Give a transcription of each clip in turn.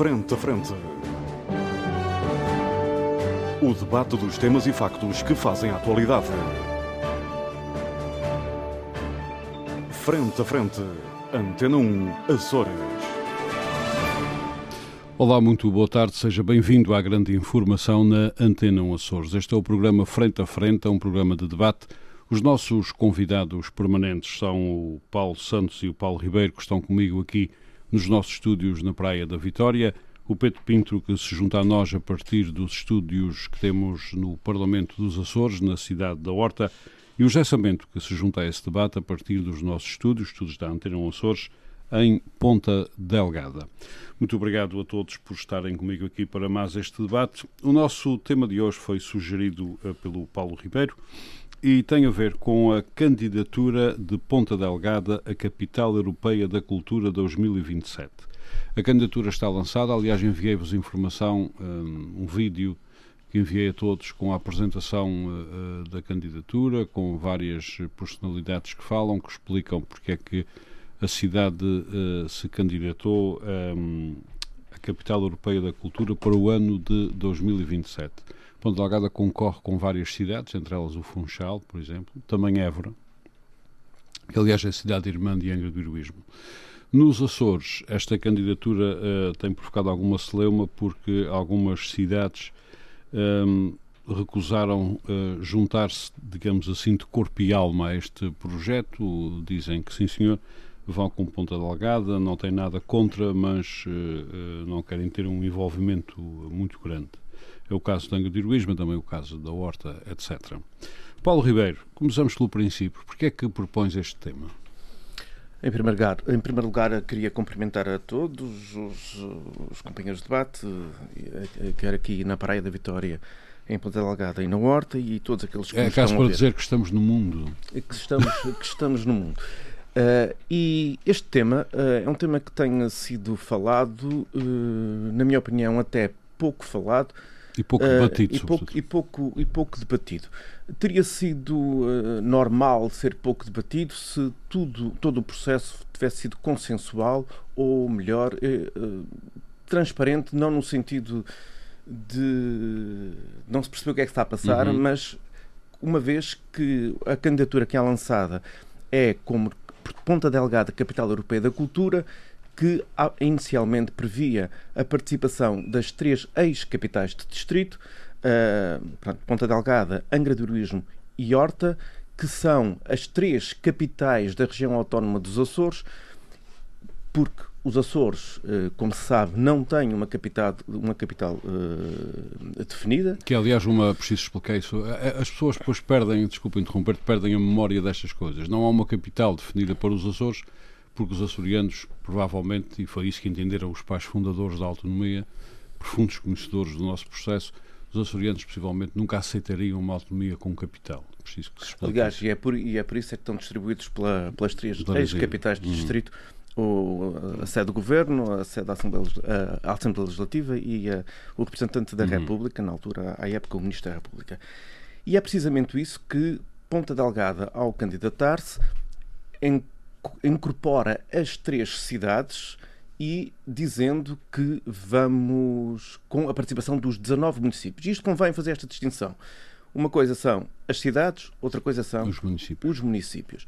Frente a Frente. O debate dos temas e factos que fazem a atualidade. Frente a Frente. Antena 1, Açores. Olá, muito boa tarde, seja bem-vindo à grande informação na Antena 1 Açores. Este é o programa Frente a Frente, é um programa de debate. Os nossos convidados permanentes são o Paulo Santos e o Paulo Ribeiro, que estão comigo aqui nos nossos estúdios na Praia da Vitória. O Pedro Pinto, que se junta a nós a partir dos estúdios que temos no Parlamento dos Açores, na cidade da Horta. E o Gessamento, que se junta a esse debate a partir dos nossos estúdios, estúdios da Antena Açores, em Ponta Delgada. Muito obrigado a todos por estarem comigo aqui para mais este debate. O nosso tema de hoje foi sugerido uh, pelo Paulo Ribeiro e tem a ver com a candidatura de Ponta Delgada à Capital Europeia da Cultura 2027. A candidatura está lançada, aliás, enviei-vos informação, um, um, vídeo que enviei a todos com a apresentação uh, da candidatura, com várias personalidades que falam, que explicam porque é que a cidade uh, se candidatou um, à Capital Europeia da Cultura para o ano de 2027. Ponta Delgada concorre com várias cidades, entre elas o Funchal, por exemplo, também Évora, que aliás é a cidade irmã de Angra do Heroísmo. Nos Açores, esta candidatura uh, tem provocado alguma celeuma porque algumas cidades um, recusaram uh, juntar-se, digamos assim, de corpo e alma a este projeto. Dizem que sim, senhor, vão com Ponta Delgada, não têm nada contra, mas uh, não querem ter um envolvimento muito grande. É o caso da Angra de Heroísmo, também o caso da Horta, etc. Paulo Ribeiro, começamos pelo princípio. Porquê é que propões este tema? Em primeiro lugar, em primeiro lugar queria cumprimentar a todos os, os companheiros de debate, eh, quer aqui na Praia da Vitória, em Ponta Delgada e na Horta, e todos aqueles que é, nos estão para dizer que estamos no mundo. Que estamos, que estamos no mundo. Uh, e este tema uh, é um tema que tem sido falado, uh, na minha opinião, até pouco falado, e pouco debatido, uh, e, pouco, e, pouco, e pouco debatido. Teria sido uh, normal ser pouco debatido se tudo, todo o processo tivesse sido consensual ou, melhor, uh, transparente, não no sentido de não se perceber o que é que está a passar, uhum. mas uma vez que a candidatura que é lançada é como Ponta Delgada, Capital Europeia da Cultura, que inicialmente previa a participação das três ex-capitais de distrito, uh, Ponta Delgada, Angra do Heroísmo e Horta, que são as três capitais da região autónoma dos Açores, porque os Açores, uh, como se sabe, não têm uma capital, uma capital uh, definida. Que, aliás, uma, preciso explicar isso, as pessoas depois perdem, desculpa interromper, perdem a memória destas coisas. Não há uma capital definida para os Açores, porque os açorianos, provavelmente, e foi isso que entenderam os pais fundadores da autonomia, profundos conhecedores do nosso processo, os açorianos possivelmente nunca aceitariam uma autonomia com capital. Preciso que se Aliás, e é, por, e é por isso é que estão distribuídos pela, pelas três ex-capitais de uhum. distrito o, a sede do Governo, a sede da Assembleia, a Assembleia Legislativa e a, o representante da uhum. República, na altura, à época, o Ministro da República. E é precisamente isso que Ponta Delgada, ao candidatar-se, incorpora as três cidades e dizendo que vamos com a participação dos 19 municípios. Isto convém fazer esta distinção. Uma coisa são as cidades, outra coisa são os municípios. Os municípios.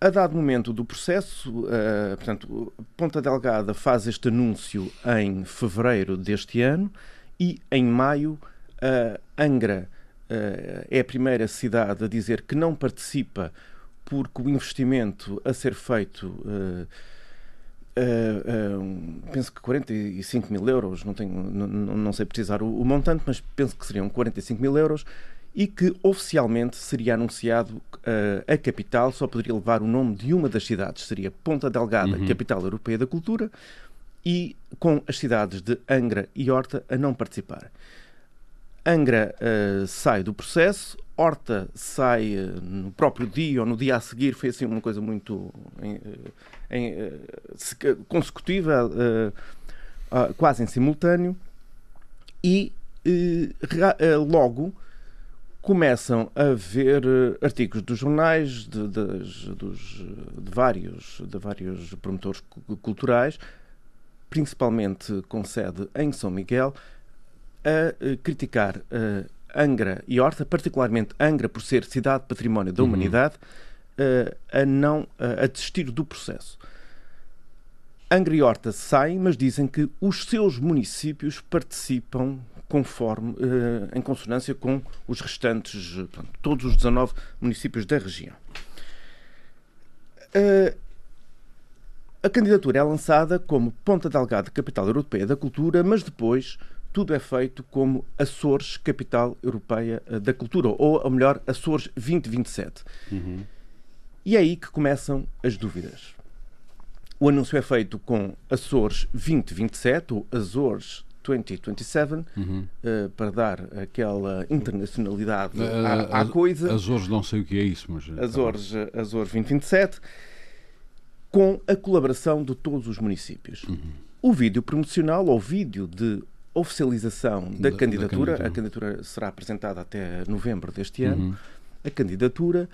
A dado momento do processo, uh, portanto, Ponta Delgada faz este anúncio em fevereiro deste ano e em maio uh, Angra uh, é a primeira cidade a dizer que não participa porque o investimento a ser feito, uh, uh, uh, penso que 45 mil euros, não, tenho, não, não sei precisar o, o, montante, mas penso que seriam 45 mil euros, e que oficialmente seria anunciado a capital só poderia levar o nome de uma das cidades, seria Ponta Delgada, uhum. capital europeia da cultura, e com as cidades de Angra e Horta a não participar. Angra sai do processo, Horta sai eh, no próprio dia ou no dia a seguir, foi assim uma coisa muito em, eh, em, eh, consecutiva, uh, quase em simultâneo, e logo começam a ver artigos dos jornais, de, de, dos, de, vários, de vários promotores culturais, principalmente com sede em São Miguel, a criticar Angra e Horta, particularmente Angra por ser cidade património da uhum. humanidade, a não a desistir do processo. Angra e Horta saem, mas dizem que os seus municípios participam conforme, em consonância com os restantes, portanto, todos os 19 municípios da região. A candidatura é lançada como Ponta Delgada Capital Europeia da Cultura, mas depois tudo é feito como Açores Capital Europeia eh, da Cultura, ou, ou melhor, Açores 2027. Uhum. E é aí que começam as dúvidas. O anúncio é feito com Açores 2027, ou Azores 2027, uhum. uh, para dar aquela internacionalidade uh, à, à, coisa. Azores, não sei o que é isso, mas. Azores, tá Azores 2027 com a colaboração de todos os municípios. Uhum. O vídeo promocional ou vídeo de oficialização da, da, candidatura, da, candidatura, a candidatura será apresentada até novembro deste ano, uhum. a candidatura,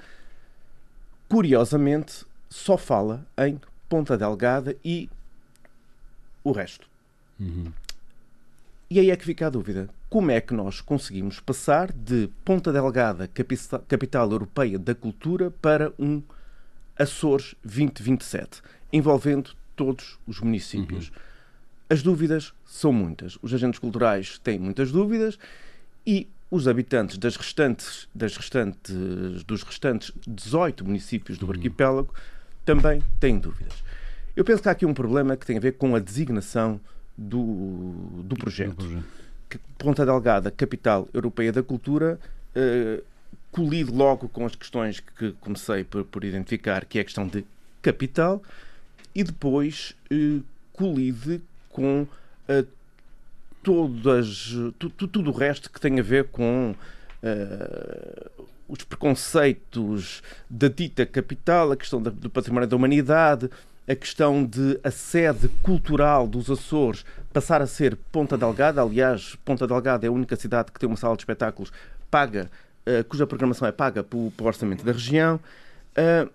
curiosamente, só fala em Ponta Delgada e o resto. Uhum. E aí é que fica a dúvida. Como é que nós conseguimos passar de Ponta Delgada, capital europeia da cultura, para um Açores 2027, envolvendo todos os municípios. Uhum. As dúvidas são muitas. Os agentes culturais têm muitas dúvidas e os habitantes das restantes, das restantes, dos restantes 18 municípios do uhum. arquipélago também têm dúvidas. Eu penso que há aqui um problema que tem a ver com a designação do, do projeto. Do projeto. Ponta Delgada, capital europeia da cultura, uh, colido logo com as questões que comecei por, por identificar, que é a questão de capital, e depois eh, colide com eh, todas, tu, tu, tudo o resto que tem a ver com eh, os preconceitos da dita capital, a questão do património da humanidade, a questão de a sede cultural dos Açores passar a ser Ponta Delgada. Aliás, Ponta Delgada é a única cidade que tem uma sala de espetáculos paga uh, cuja programação é paga pelo, pelo orçamento da região. Uh,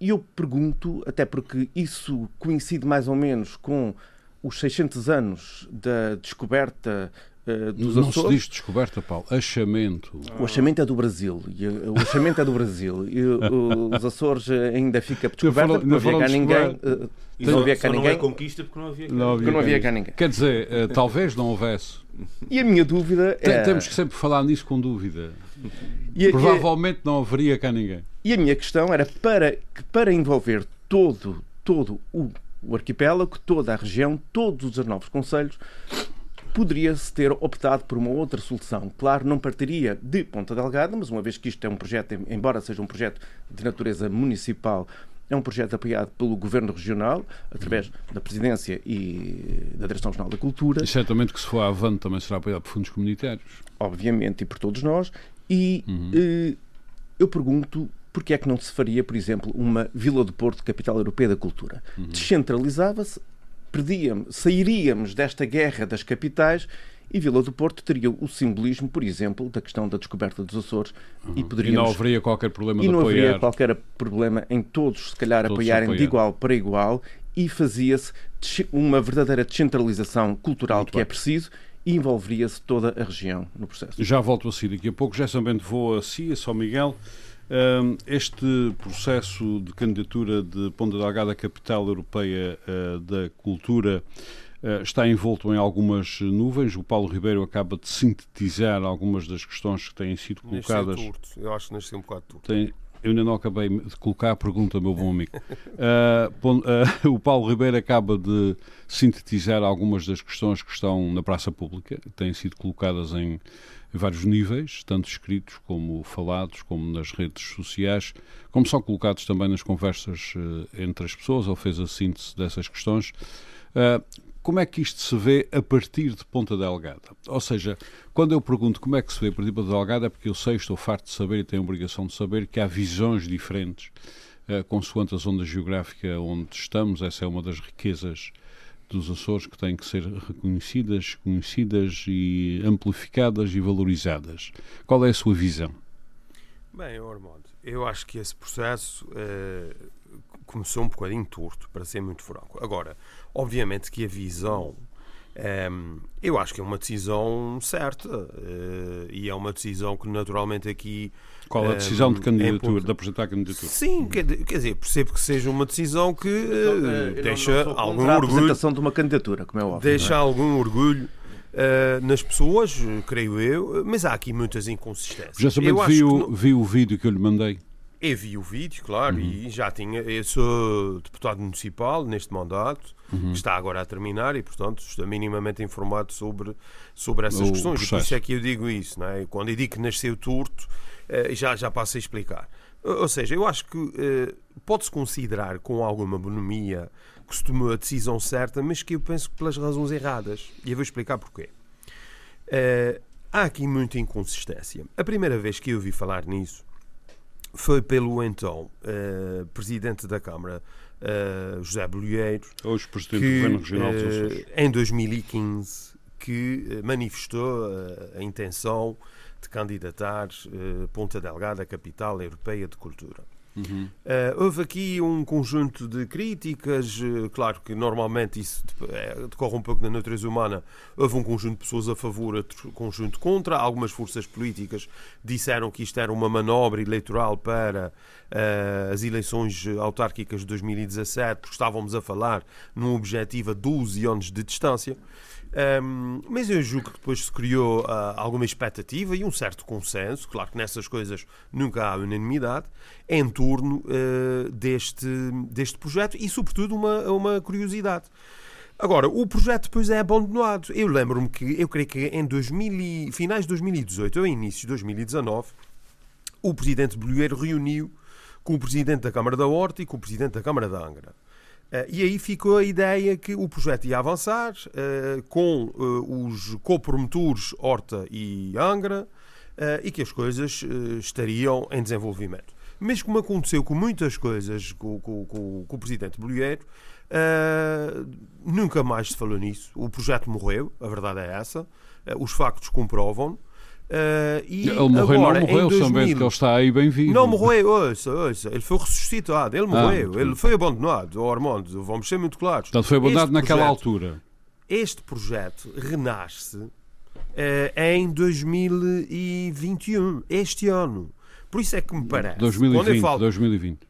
e eu pergunto, até porque isso coincide mais ou menos com os 600 anos da descoberta uh, dos Não Açores. Não se diz descoberta, Paulo, achamento. O achamento é do Brasil. E, o achamento é do Brasil. E os Açores ainda fica descoberta, porque não havia cá ninguém. não havia cá ninguém. não é conquista porque não havia cá, não havia, não havia cá ninguém. Quer dizer, talvez não houvesse. E a minha dúvida é. Temos que sempre falar nisso com dúvida. E, Provavelmente e, não haveria cá ninguém. E a minha questão era para, para envolver todo, todo o, o arquipélago, toda a região, todos os novos conselhos, poderia-se ter optado por uma outra solução. Claro, não partiria de Ponta Delgada, mas uma vez que isto é um projeto, embora seja um projeto de natureza municipal, é um projeto apoiado pelo Governo Regional, através da Presidência e da Direção Regional da Cultura. E certamente que se for Avante também será apoiado por fundos comunitários. Obviamente, e por todos nós. E uhum. eh, eu pergunto porque é que não se faria, por exemplo, uma Vila do Porto, capital europeia da cultura? Uhum. Descentralizava-se, sairíamos desta guerra das capitais e Vila do Porto teria o simbolismo, por exemplo, da questão da descoberta dos Açores uhum. e poderíamos... E não haveria qualquer problema e não apoiar... haveria qualquer problema em todos, se calhar, todos apoiarem apoiar. de igual para igual e fazia-se uma verdadeira descentralização cultural Muito que é bem. é preciso e envolveria-se toda a região no processo. Já volto a si daqui a pouco. Já Bento vou a si, a São Miguel. Este processo de candidatura de Ponta Delgada capital europeia ah, da cultura eh, está envolto em algumas nuvens. O Paulo Ribeiro acaba de sintetizar algumas das questões que têm sido colocadas. Turto. Eu acho que nasci um bocado turto. Tem, eu ainda não acabei de colocar a pergunta, meu bom amigo. Uh, o Paulo Ribeiro acaba de sintetizar algumas das questões que estão na praça pública, têm sido colocadas em, vários níveis, tanto escritos como falados, como nas redes sociais, como são colocados também nas conversas uh, entre as pessoas. Ele fez a síntese dessas questões. Uh, como é que isto se vê a partir de Ponta Delgada? Ou seja, quando eu pergunto como é que se vê a partir de Ponta Delgada, é porque eu sei, estou farto de saber e tenho a obrigação de saber que há visões diferentes uh, consoante a zona geográfica onde estamos. Essa é uma das riquezas dos Açores que têm que ser reconhecidas, conhecidas e amplificadas e valorizadas. Qual é a sua visão? Bem, Ormond, eu acho que esse processo, eh, começou um bocadinho torto, para ser muito franco. Agora, obviamente que a visão um, eu acho que é uma decisão certa uh, e é uma decisão que naturalmente aqui. Qual a decisão um, de candidatura, é de apresentar a candidatura? Sim, quer, quer, dizer, percebo que seja uma decisão que uh, deixa não, não algum orgulho. A apresentação de uma candidatura, como é óbvio. Deixa é? algum orgulho. Uh, nas pessoas, creio eu, mas há aqui muitas inconsistências. Já sabendo, vi, o, vi o vídeo que eu lhe mandei. Eu vi o vídeo, claro, uhum. e já tinha. Eu sou deputado municipal neste mandato, uhum. que está agora a terminar, e portanto estou minimamente informado sobre, sobre essas o questões. Processo. E por isso é que eu digo isso, não é? Quando eu digo que nasceu torto, eh, já, já passo a explicar. Ou seja, eu acho que eh, pode-se considerar com alguma bonomia que se tomou a decisão certa, mas que eu penso que pelas razões erradas. E eu vou explicar porquê. Uh, há aqui muita inconsistência. A primeira vez que eu ouvi falar nisso foi pelo então uh, Presidente da Câmara, uh, José Bolheiro, hoje Presidente que, do Governo Regional uh, em 2015, que manifestou a intenção de candidatar Ponta Delgada à capital europeia de cultura. Uhum. Uh, houve aqui um conjunto de críticas, uh, claro que normalmente isso é, decorre um pouco da natureza humana. Houve um conjunto de pessoas a favor, outro conjunto contra. Algumas forças políticas disseram que isto era uma manobra eleitoral para uh, as eleições autárquicas de 2017, porque estávamos a falar num objetivo a 12 anos de distância. Um, mas eu julgo que depois se criou uh, alguma expectativa e um certo consenso, claro que nessas coisas nunca há unanimidade, em torno uh, deste, deste projeto e, sobretudo, uma, uma curiosidade. Agora, o projeto depois é abandonado. Eu lembro-me que, eu creio que em 2000, finais de 2018 ou início de 2019, o presidente Bolheiro reuniu com o presidente da Câmara da Horta e com o presidente da Câmara da Angra. Uh, e aí ficou a ideia que o projeto ia avançar uh, com uh, os copromotores Horta e Angra e que as coisas estariam em desenvolvimento. Mas como aconteceu com muitas coisas com, com, com, com o presidente Bolheiro, nunca mais se falou nisso. O projeto morreu, a verdade é essa. os factos comprovam. Uh, e ele morreu, agora, não morreu, 2000, sabendo que ele está aí bem vivo. Não morreu, ouça, ouça, ele foi ressuscitado, ele ah, morreu, ah, ele foi abandonado, o Armando, vamos ser muito claros. Portanto, foi abandonado este naquela projeto, altura. Este projeto renasce uh, em 2021, este ano. Por isso é que me parece. 2020, falo, 2020.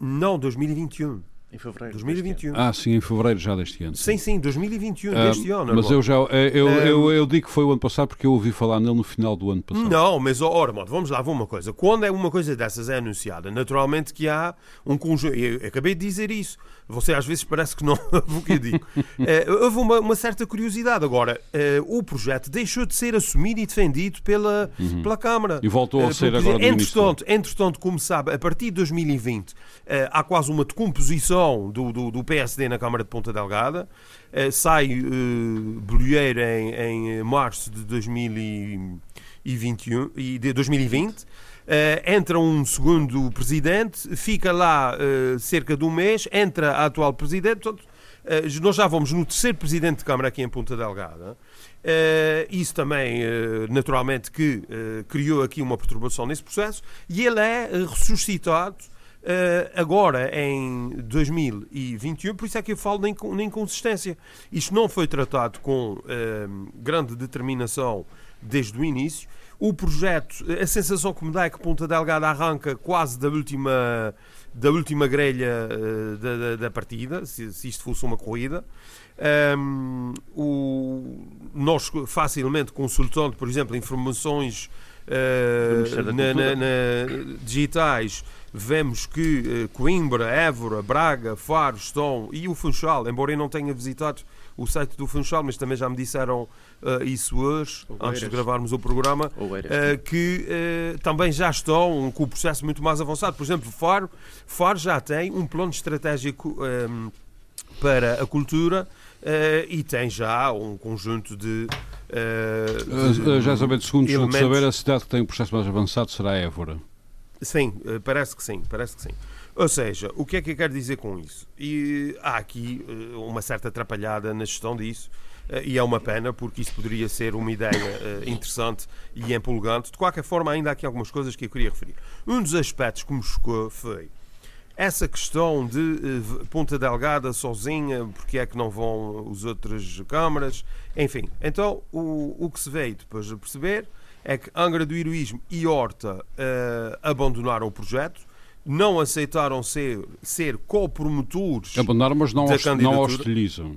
Não, 2021. Em fevereiro. 2021. Ah, sim, em fevereiro já deste ano. Sim, sim, 2021, ah, deste ano. Mas eu já eu, eu, eu, eu, digo que foi o ano passado porque eu ouvi falar nele no final do ano passado. Não, mas, ora, modo, vamos lá, vamos uma coisa. Quando é uma coisa dessas é anunciada, naturalmente que há um conjunto. Eu acabei de dizer isso. Você às vezes parece que não ouve o que eu digo. É, houve uma, uma, certa curiosidade. Agora, é, o projeto deixou de ser assumido e defendido pela, uhum. pela Câmara. E voltou a é, ser agora entretanto, entretanto, como sabe, a partir de 2020 há quase uma decomposição do, do, do PSD na Câmara de Ponta Delgada. sai uh, Bolheiro em, em março de 2021 e de 2020. Uh, entra um segundo presidente, fica lá uh, cerca de um mês, entra a atual presidente. Portanto, uh, nós já vamos no terceiro presidente de Câmara aqui em Ponta Delgada. isso também, naturalmente, que criou aqui uma perturbação nesse processo e ele é ressuscitado agora em 2021, por isso é que eu falo na inconsistência. Isto não foi tratado com grande determinação desde o início o projeto, a sensação que me dá é que Ponta Delgada arranca quase da última, da última grelha uh, da, da, partida, se, se, isto fosse uma corrida. Um, o, nós facilmente consultando, por exemplo, informações uh, na, na, na, digitais, vemos que uh, Coimbra, Évora, Braga, Faro estão e o Funchal, embora eu não tenha visitado o site do Funchal, mas também já me disseram uh, isso hoje, antes de gravarmos o programa, uh, que uh, também já estão com o processo muito mais avançado. Por exemplo, Faro, Faro já tem um plano estratégico um, ehm, para a cultura e tem já um conjunto de. Uh, já sabendo, segundo elementos... saber, a cidade que tem o um processo mais avançado será Évora. Sim, parece que sim, parece que sim. Ou seja, o que é que eu quero dizer com isso? E há aqui uma certa atrapalhada na gestão disso. Eh, e é uma pena porque isso poderia ser uma ideia eh, interessante e empolgante. De qualquer forma, ainda há aqui algumas coisas que eu queria referir. Um dos aspectos que me chocou foi essa questão de uh, Ponta Delgada sozinha, porque é que não vão os outras câmaras, enfim. Então, o, o que se veio depois de perceber é que Angra do Heroísmo e Horta uh, abandonaram o projeto, não aceitaram ser, ser co-promotores. Abandonaram, mas não, host, não hostilizam.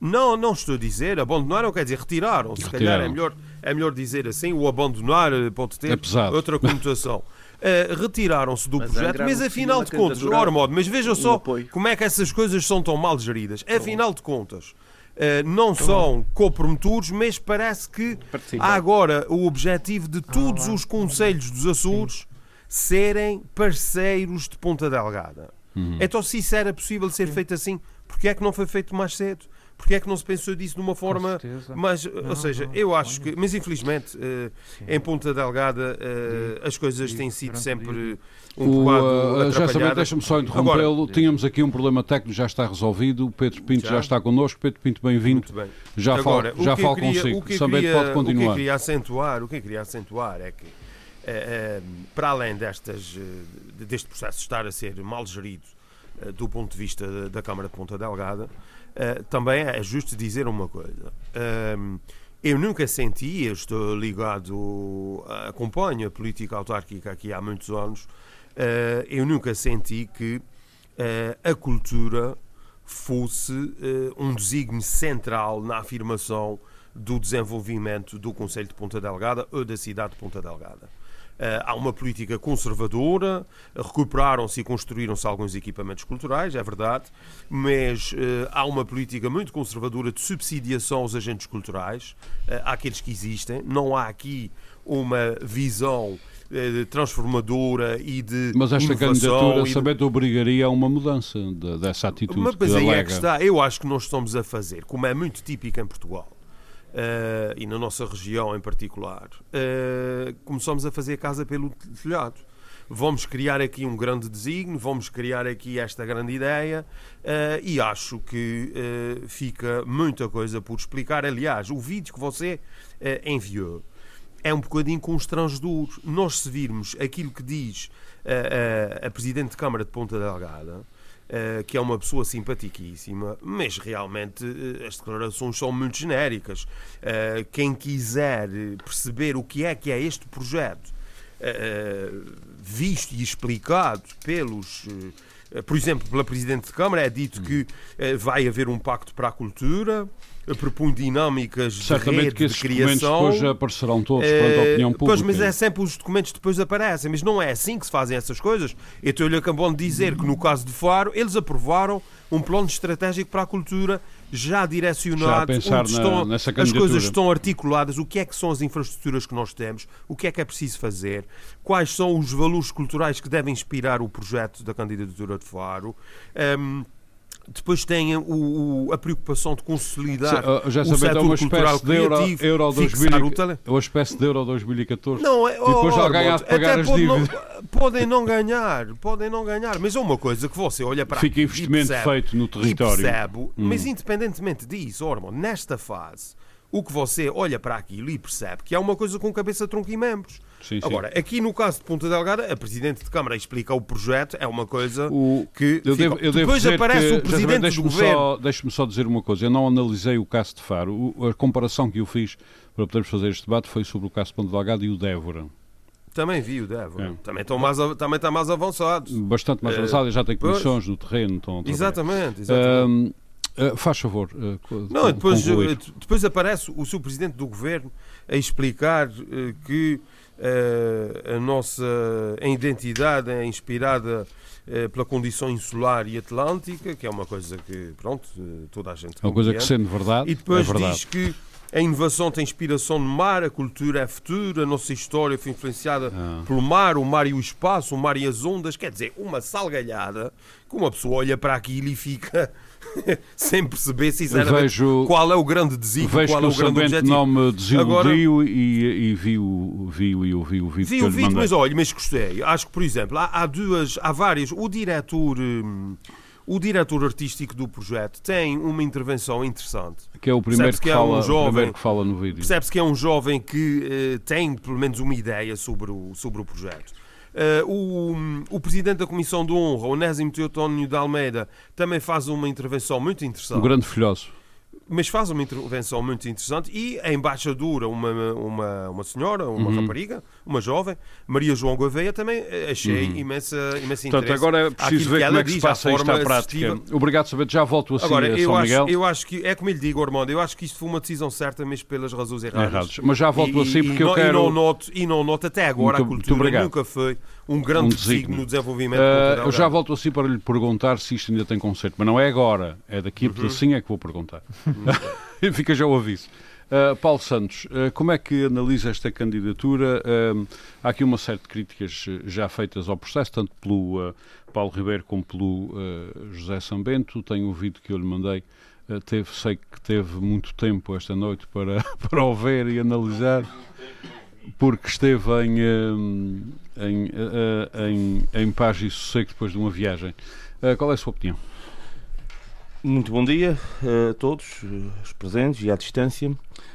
Não, não estou a dizer, abandonaram quer dizer retiraram. Se calhar é melhor, é melhor dizer assim, o abandonar eh, pode ter é outra conotação. Uh, retiraram-se do mas projeto, mas afinal de contas, ora modo, mas vejam só como é que essas coisas são tão mal geridas. Afinal de contas, Uh, não são co-promotores, mas parece que há agora o objetivo de todos os conselhos dos Açores serem parceiros de Ponta Delgada. Uhum. Então, se isso era possível ser feito assim, porque é que não foi feito mais cedo? Porque é que não se pensou disso de uma forma mais. Ou seja, não, eu acho que. Mas infelizmente, uh, em Ponta Delgada, uh, as coisas têm sido sempre um bocado. já sabem, deixa-me só interrompê-lo. Tínhamos aqui um problema técnico, já está resolvido. O Pedro Pinto já, já está connosco. Pedro Pinto, bem-vindo. Bem. Já Agora, falo, já falo queria, consigo. O Também queria, pode continuar. O que, queria acentuar, o que eu queria acentuar é que. para além destas, deste processo estar a ser mal gerido do ponto de vista da Câmara de Ponta Delgada, Uh, também é justo dizer uma coisa. Uh, eu nunca senti, eu estou ligado, acompanho a política autárquica aqui há muitos anos, uh, eu nunca senti que a cultura fosse um desígnio central na afirmação do desenvolvimento do Conselho de Ponta Delgada ou da cidade de Ponta Delgada. Eh, há uma política conservadora, recuperaram-se e construíram-se alguns equipamentos culturais, é verdade, mas eh, há uma política muito conservadora de subsidiação aos agentes culturais, àqueles que existem. Não há aqui uma visão transformadora e de Mas esta candidatura de... sabendo obrigaria a uma mudança de, dessa atitude Mas, mas aí é que está. Eu acho que nós estamos a fazer, como é muito típico em Portugal, uh, e na nossa região em particular, uh, começamos a fazer casa pelo telhado. Vamos criar aqui um grande desígnio, vamos criar aqui esta grande ideia uh, e acho que fica muita coisa por explicar. Aliás, o vídeo que você enviou é um bocadinho constrangedor. Nós se virmos aquilo que diz a Presidente de Câmara de Ponta Delgada, Uh, que é uma pessoa simpaticíssima, mas realmente uh, as declarações são muito genéricas. Uh, quem quiser perceber o que é que é este projeto, visto e explicado pelos por exemplo, pela Presidente de Câmara, é dito que vai haver um pacto para a cultura, propõe dinâmicas Certamente de rede, que esses de criação. depois aparecerão todos é, perante a opinião pública. Pois, mas é sempre os documentos depois aparecem, mas não é assim que se fazem essas coisas. Eu estou-lhe acabando de dizer que no caso de Faro, eles aprovaram um plano estratégico para a cultura já direcionado, já onde estão, as coisas estão articuladas, o que é que são as infraestruturas que nós temos, o que é que é preciso fazer, quais são os valores culturais que devem inspirar o projeto da candidatura de Faro. Um, depois tem o, o, a preocupação de consolidar já o setor uma cultural de euro, criativo, euro 2000, tele... uma espécie de euro 2014 não, é, e depois oh, alguém há de pagar as dívidas. Não, podem não ganhar, podem não ganhar, mas é uma coisa que você olha para Fica investimento percebe, feito no território. Percebe, hum. Mas independentemente disso, Ormond, nesta fase, o que você olha para aquilo e percebe que é uma coisa com cabeça, tronco e membros. Sim, Agora, sim. aqui no caso de Ponta Delgada, a Presidente de Câmara explica o projeto, é uma coisa o... que. Eu devo, eu Depois aparece que, o Presidente do Governo. Deixe-me só dizer uma coisa, eu não analisei o caso de Faro. O, a comparação que eu fiz para podermos fazer este debate foi sobre o caso de Ponta Delgada e o Débora. Também vi o Débora. É. Também, estão mais, também está mais avançado. Bastante mais avançado, já tem comissões no terreno. Estão exatamente, exatamente. Uh, faz favor. Uh, não, depois, depois aparece o seu Presidente do Governo a explicar que a nossa identidade é inspirada pela condição insular e atlântica, que é uma coisa que, pronto, toda a gente É uma coisa que, sendo verdade, E depois é verdade. diz que a inovação tem inspiração no mar, a cultura é futura, a nossa história foi influenciada ah. pelo mar, o mar e o espaço, o mar e as ondas. Quer dizer, uma salgalhada que uma pessoa olha para aquilo e fica sem perceber sinceramente vejo, qual é o grande desígnio, vejo qual é o grande objetivo. não me desiludiu Agora, e, e vi, o, vi, e ouvi o vídeo vi o vídeo, mas olha, mas gostei. Acho que, por exemplo, há, há duas, há várias. O diretor... Hum, o diretor artístico do projeto tem uma intervenção interessante. Que é o primeiro, que, que, é fala, um jovem, primeiro que fala no vídeo. Percebe-se que é um jovem que uh, tem pelo menos uma ideia sobre o, sobre o projeto. O, o presidente da Comissão de Honra, Onésimo Teotónio de Almeida, também faz uma intervenção muito interessante. Um grande filósofo mas faz uma intervenção muito interessante e a embaixadora, uma, uma, uma senhora, uma uhum. rapariga, uma jovem, Maria João Gouveia, também achei uhum. imensa, imensa. Portanto, agora é preciso ver como é que se passa isto à prática. Assistiva. Obrigado, Saber, já volto assim agora, eu São acho, Miguel. Eu acho que, é como lhe digo, Armando, eu acho que isto foi uma decisão certa, mas pelas razões erradas. erradas. Mas já volto e, assim porque e, eu quero... E não noto, e não noto até agora muito, a cultura nunca foi um grande um signo no desenvolvimento uh, Eu já volto assim para lhe perguntar se isto ainda tem conceito, mas não é agora, é daqui a uhum. pedacinho é que vou perguntar. Uhum. Fica já o aviso. Uh, Paulo Santos, uh, como é que analisa esta candidatura? Uh, há aqui uma série de críticas já feitas ao processo, tanto pelo Paulo Ribeiro como pelo José Sambento. Tenho ouvido que eu lhe mandei, teve, sei que teve muito tempo esta noite para, para o ver e analisar porque esteve em, em, em, em paz e sossego depois de uma viagem. Qual é a sua opinião? Muito bom dia a todos os presentes e à distância.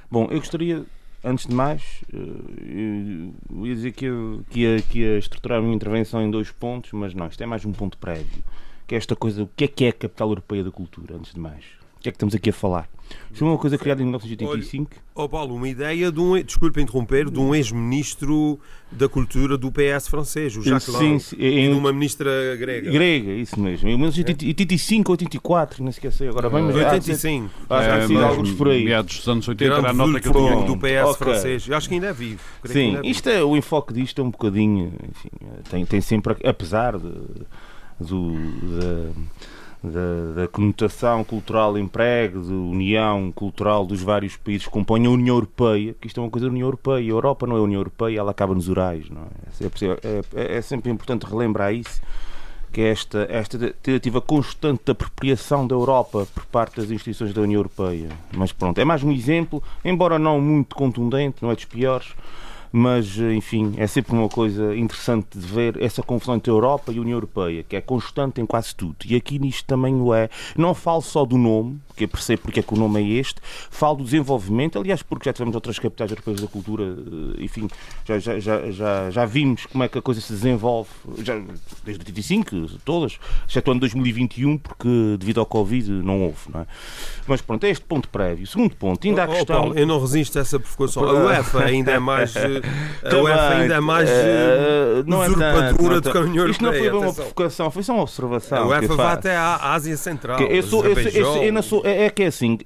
Bom, eu gostaria, antes de mais, eu ia dizer que, eu, que, ia, que ia estruturar a minha intervenção em dois pontos, mas não, isto é mais um ponto prévio. Que é esta coisa, o que é que é a capital europeia da cultura, antes de mais? O que é que estamos aqui a falar? Isto foi uma coisa criada em 1985. Ó oh Paulo, uma ideia de um, desculpe interromper, de um ex-ministro da cultura do PS francês, o Jacques Lang, sim, em uma ministra grega. Grega, isso mesmo. Em 1985 ou 84, não esqueci agora bem, mas 85. Acho que sido alguns por aí. Meados dos anos 80 era a nota que eu tinha. do PS okay. francês. Eu acho que ainda é vivo. Sim, é isto é, o enfoque disto é um bocadinho, enfim, tem, tem sempre, apesar de, do, de, da, da, conotação cultural emprego, de união cultural dos vários países que compõem a União Europeia, que isto é uma coisa da União Europeia. A Europa não é a União Europeia, ela acaba nos Urais. Não é? É, é, é sempre importante relembrar isso, que é esta, esta tentativa constante de apropriação da Europa por parte das instituições da União Europeia. Mas pronto, é mais um exemplo, embora não muito contundente, não é dos piores, mas enfim, é sempre uma coisa interessante de ver essa confusão entre a Europa e a União Europeia, que é constante em quase tudo. E aqui nisto também o é. Não falo só do nome, que eu percebo porque é que o nome é este, falo do desenvolvimento, aliás, porque já tivemos outras capitais europeias da cultura, eh, enfim, já, já, já, já, já vimos como é que a coisa se desenvolve, já, desde 85, todas, exceto ano 2021, porque devido ao Covid não houve, não é? Mas pronto, é este ponto prévio. Segundo ponto, ainda há oh, questão... Paulo, eu não resisto a essa provocação. A UEFA ainda é mais... Eh, a UEFA ainda é mais uh, não é usurpadora do Europeia. Isto não foi uma provocação, foi só uma observação. A UEFA vai até à Ásia Central. Eu sou, eu, eu, eu, sou, é, é que é assim,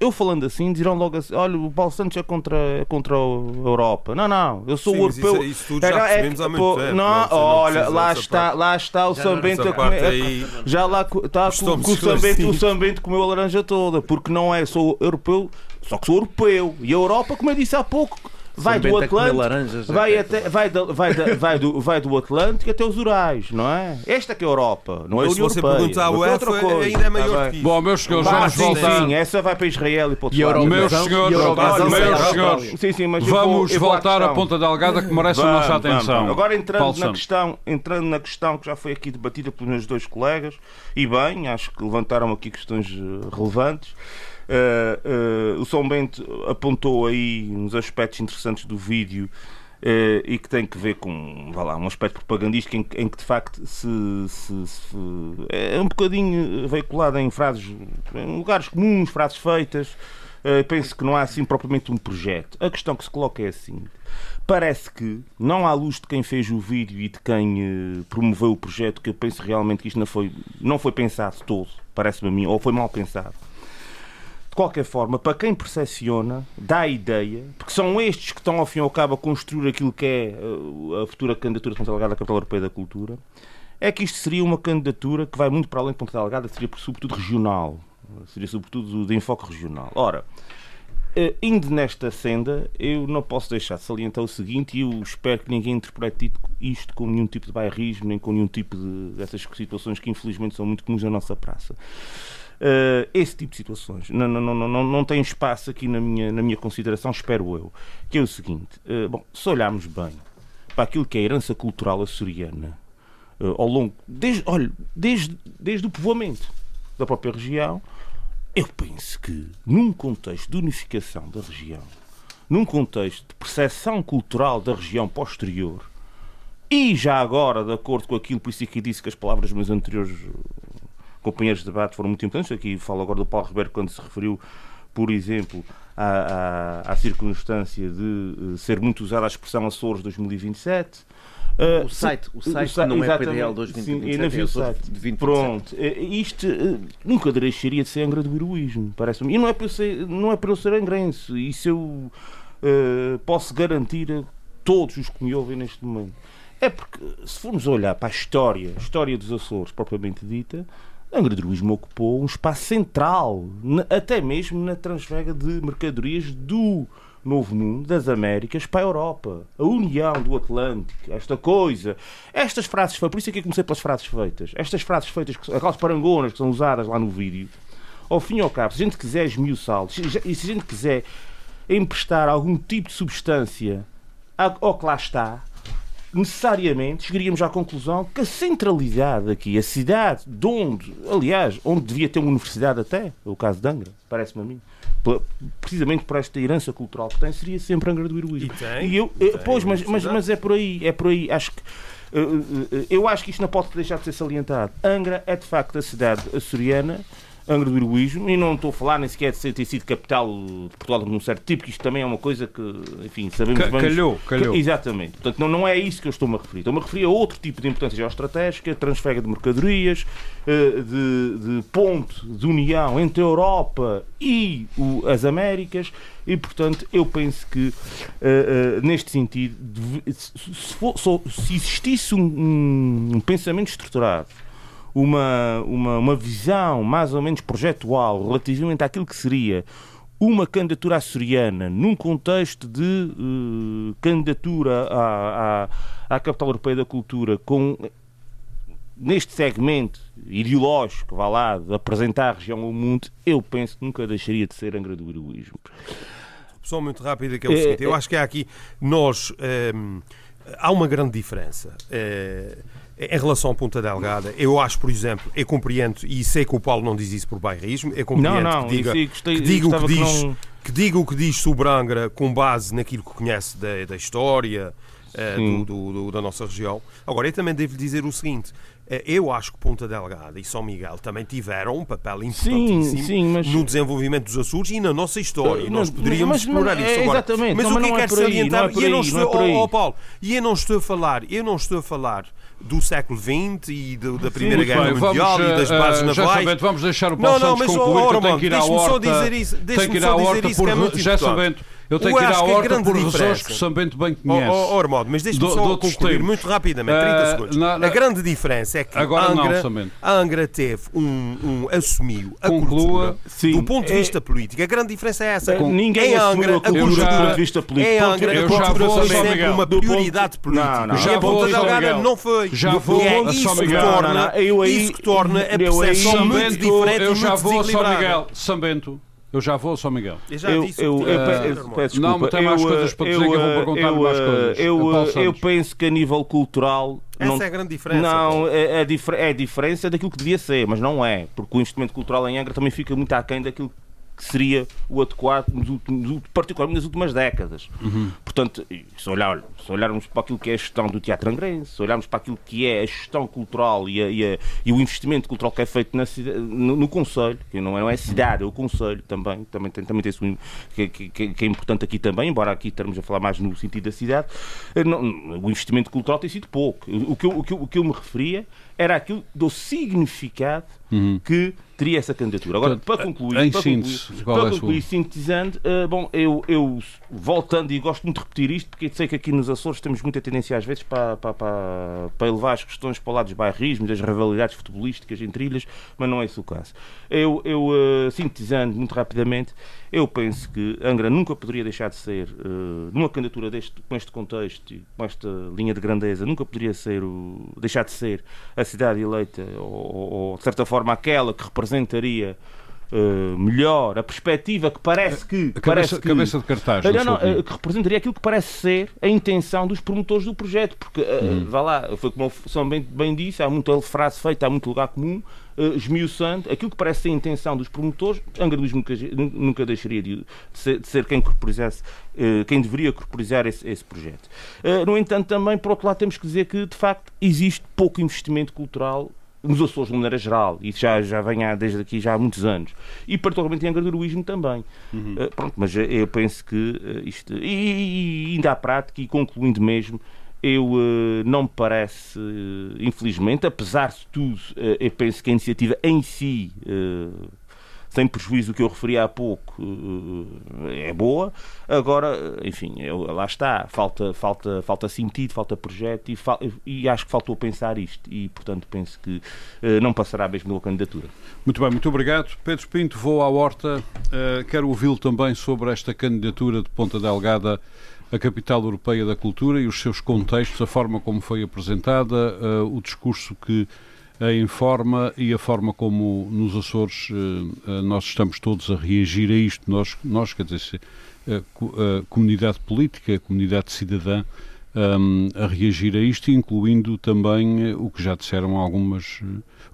eu falando assim, dirão logo assim: olha, o Paulo Santos é contra, é contra a Europa. Não, não, eu sou Sim, europeu. Isso, isso tudo já é, percebemos há muito pô, tempo. Não, não olha, lá está, lá está o Sambento a comer. Aí, já lá está com, com o Sambento, o Sambento comeu a laranja toda, porque não é, sou europeu, só que sou europeu. E a Europa, como eu disse há pouco vai do Atlântico, laranjas, vai, até, vai, do, vai, da, vai, do, vai do Atlântico até os Urais, não é? Esta que é a Europa, não é a União se você Europeia. perguntar ao UEFA, ainda é maior que isso. Bom, meus senhores, vamos sim, voltar. Sim, essa vai para Israel e para outros e. Meus senhores, meus senhores, sim, sim, mas vamos vou, voltar à ponta delgada que merece vamos, a nossa atenção. Vamos. Agora entrando na, questão, entrando na questão que já foi aqui debatida pelos meus dois colegas, e bem, acho que levantaram aqui questões eh, relevantes. Uh, o São Bento apontou aí uns aspectos interessantes do vídeo Uh, e que tem que ver com vá lá, um aspecto propagandístico em, em que de facto se, se, se, é um bocadinho veiculado em frases, em lugares comuns, frases feitas. Penso que não há assim propriamente um projeto. A questão que se coloca é assim: parece que, não à luz de quem fez o vídeo e de quem promoveu o projeto, que eu penso realmente que isto não foi, não foi pensado todo, parece-me a mim, ou foi mal pensado de qualquer forma, para quem percepciona, dá a ideia, porque são estes que estão, ao fim e ao cabo, a construir aquilo que é uh, a futura candidatura de Ponta Delgada à Capital Europeia da Cultura, é que isto seria uma candidatura que vai muito para além de Ponta seria sobretudo regional, seria sobretudo de enfoque regional. Ora, uh, indo nesta senda, eu não posso deixar de salientar o seguinte, e eu espero que ninguém interprete isto com nenhum tipo de bairrismo, nem com nenhum tipo de, dessas situações que infelizmente são muito comuns na nossa praça. Uh, esse tipo de situações não, não, não, não, não tem espaço aqui na minha, na minha consideração, espero eu. Que é o seguinte: uh, bom, se olharmos bem para aquilo que é a herança cultural açoriana, uh, ao longo, desde, olha, desde, desde o povoamento da própria região, eu penso que num contexto de unificação da região, num contexto de percepção cultural da região posterior, e já agora, de acordo com aquilo, por isso é que disse que as palavras meus anteriores companheiros de debate foram muito importantes. Aqui falo agora do Paulo Ribeiro quando se referiu, por exemplo, à, à, à circunstância de ser muito usada a expressão Açores 2027. Uh, o site, o site, o não é PDL 2027, sim, ainda vi o site. De 2027. Pronto, isto uh, nunca deixaria de ser Angra do heroísmo, parece-me. E não é para eu ser, não é para eu ser angrense, isso eu uh, posso garantir a todos os que me ouvem neste momento. É porque, se formos olhar para a história, a história dos Açores propriamente dita, Do Heroísmo ocupou um espaço central, até mesmo na transfega de mercadorias do novo mundo, das Américas para a Europa. A união do Atlântico, esta coisa. Estas frases feitas, por isso é que eu comecei pelas frases feitas. Estas frases feitas, aquelas parangonas que são usadas lá no vídeo, ao fim e ao cabo, se a gente quiser esmiuçá-los, e se a gente quiser emprestar algum tipo de substância ao que lá está, necessariamente chegaríamos à conclusão que a centralidade aqui, a cidade de onde, aliás, onde devia ter uma universidade até, o caso de Angra, parece-me a mim, precisamente por esta herança cultural que tem, seria sempre Angra do Heroísmo. E tem, e eu, tem pois, mas, mas, mas é por aí, é por aí. Acho que eh, eh, eh, eu acho que isto não pode deixar de ser salientado. Angra é de facto a cidade açoriana Angra do Heroísmo, e não estou a falar nem sequer de ter sido capital de Portugal de um certo tipo, que isto também é uma coisa que, enfim, sabemos bem. Calhou, calhou. exatamente. Portanto, não, não é isso que eu estou-me a referir. Estou-me a referir a outro tipo de importância geoestratégica, transfega de mercadorias, eh, de, de ponto de união entre a Europa e o, as Américas, e, portanto, eu penso que, uh, uh, neste sentido, se, for, se existisse um, um pensamento estruturado uma, uma, uma visão mais ou menos projetual relativamente àquilo que seria uma candidatura açoriana num contexto de uh, candidatura à, à, à, Capital Europeia da Cultura com neste segmento ideológico, vá lá, de apresentar a região ao mundo, eu penso que nunca deixaria de ser Angra do Heroísmo. Só muito rápido que é o seguinte, eu acho que há aqui, nós, um, ehm, há uma grande diferença. Uh, em relação à Ponta Delgada, eu acho, por exemplo, eu compreendo, e sei que o Paulo não diz isso por bairrismo, eu compreendo não, não, que diga, gostei, que diga o que diz, que, não... que diga o que diz sobre Angra com base naquilo que conhece da, da história uh, do, do, do, da nossa região. Agora, eu também devo dizer o seguinte: eh, eu acho que Ponta Delgada e São Miguel também tiveram um papel importantíssimo sim, sim, mas... no desenvolvimento dos Açores e na nossa história. Nós poderíamos mas, explorar mas, isso é, agora. Exatamente. Mas não, o que é que quero salientar, e eu não estou, oh, oh, Paulo, e eu não estou a falar, eu não estou a falar do século XX e do, da Primeira Sim, Guerra bem, Mundial vamos, e das bases uh, navais. Já vamos deixar o Paulo não, não, Santos mas, concluir, oh, que tem que ir à horta. Só dizer isso, tem que ir à horta por, é já sabendo eu tenho que ir à horta por razões que o Sambento bem conhece. Oh, oh, Armado, mas deixa-me só concluir tempos. muito rapidamente, 30 uh, segundos. Na, na... A grande diferença é que Agora Angra, não, a Angra teve um, um assumiu a Conclua, cultura sim, do ponto de vista é, político. A grande diferença é essa. Com, ninguém em Angra, a cultura do ponto de vista político. Em Angra, a cultura foi sempre uma prioridade política. E a Ponta Delgada não foi. Já vou é isso que torna, isso que torna a percepção muito diferente Eu já vou a São Miguel. Sambento. Eu já vou, São Miguel. Eu já eu, disse. Eu, eu, eu, peço não, mas tem mais coisas para dizer eu, que eu vou perguntar eu, mais coisas. Eu, eu penso que a nível cultural. Essa não, é a grande diferença. Não, é, é, é a diferença daquilo que devia ser, mas não é. Porque o instrumento cultural em Angra também fica muito aquém daquilo que seria o adequado, nos últimos, particularmente nas últimas décadas. Uhum. Portanto, se, olhar, se olharmos para aquilo que é a gestão do teatro angrense, se olharmos para aquilo que é a gestão cultural e, a, e, a, e o investimento cultural que é feito na no, no Conselho, que não é, não é cidade, é o Conselho também, também tem, também tem isso que, que, que, é importante aqui também, embora aqui estamos a falar mais no sentido da cidade, eh, não, o investimento cultural tem sido pouco. O que eu, o que eu, o que eu me referia era aquilo do significado uhum. que teria essa candidatura. Agora, para concluir, em para síntese, concluir, para concluir sintetizando, uh, bom, eu, eu voltando e gosto muito de repetir isto, porque sei que aqui nos Açores temos muita tendência às vezes para, para, para, para elevar as questões para o lado dos bairrismos, das rivalidades futebolísticas entre ilhas, mas não é esse o caso. Eu, eu uh, sintetizando muito rapidamente, eu penso que Angra nunca poderia deixar de ser, uh, numa candidatura deste, com este contexto com esta linha de grandeza, nunca poderia ser o, deixar de ser a cidade eleita, ou, ou de certa forma aquela que representaria Uh, melhor, a perspectiva que parece que. A parece cabeça, que, cabeça de cartaz. Não, não, uh, que representaria aquilo que parece ser a intenção dos promotores do projeto. Porque, uh, vá lá, foi como o São bem, bem disse, há muita frase feita, há muito lugar comum. uh, esmiuçando aquilo que parece ser a intenção dos promotores, Angra dos nunca, nunca deixaria de, de, ser, de ser, quem corporizasse, uh, quem deveria corporizar esse, esse projeto. Uh, no entanto, também, por outro lado, temos que dizer que, de facto, existe pouco investimento cultural nos Açores de maneira geral, e já, já vem há, desde aqui já há muitos anos, e particularmente em Angra também. Uhum. Uh, pronto, mas eu penso que uh, isto. E, e, ainda à prática, e concluindo mesmo, eu uh, não me parece, infelizmente, apesar de tudo, eu penso que a iniciativa em si sem prejuízo que eu referi há pouco, eh, é boa. Agora, enfim, eu, lá está, falta, falta, falta sentido, falta projeto e, e acho que faltou pensar isto e, portanto, penso que uh, não passará mesmo pela candidatura. Muito bem, muito obrigado. Pedro Pinto, vou à horta. Quero ouvi-lo também sobre esta candidatura de Ponta Delgada a capital europeia da cultura e os seus contextos, a forma como foi apresentada, uh, o discurso que a informa e a forma como nos Açores eh, eh, nós estamos todos a reagir a isto, nós, nós quer dizer, a, a comunidade política, a comunidade cidadã, um, a reagir a isto, incluindo também eh, o que já disseram algumas,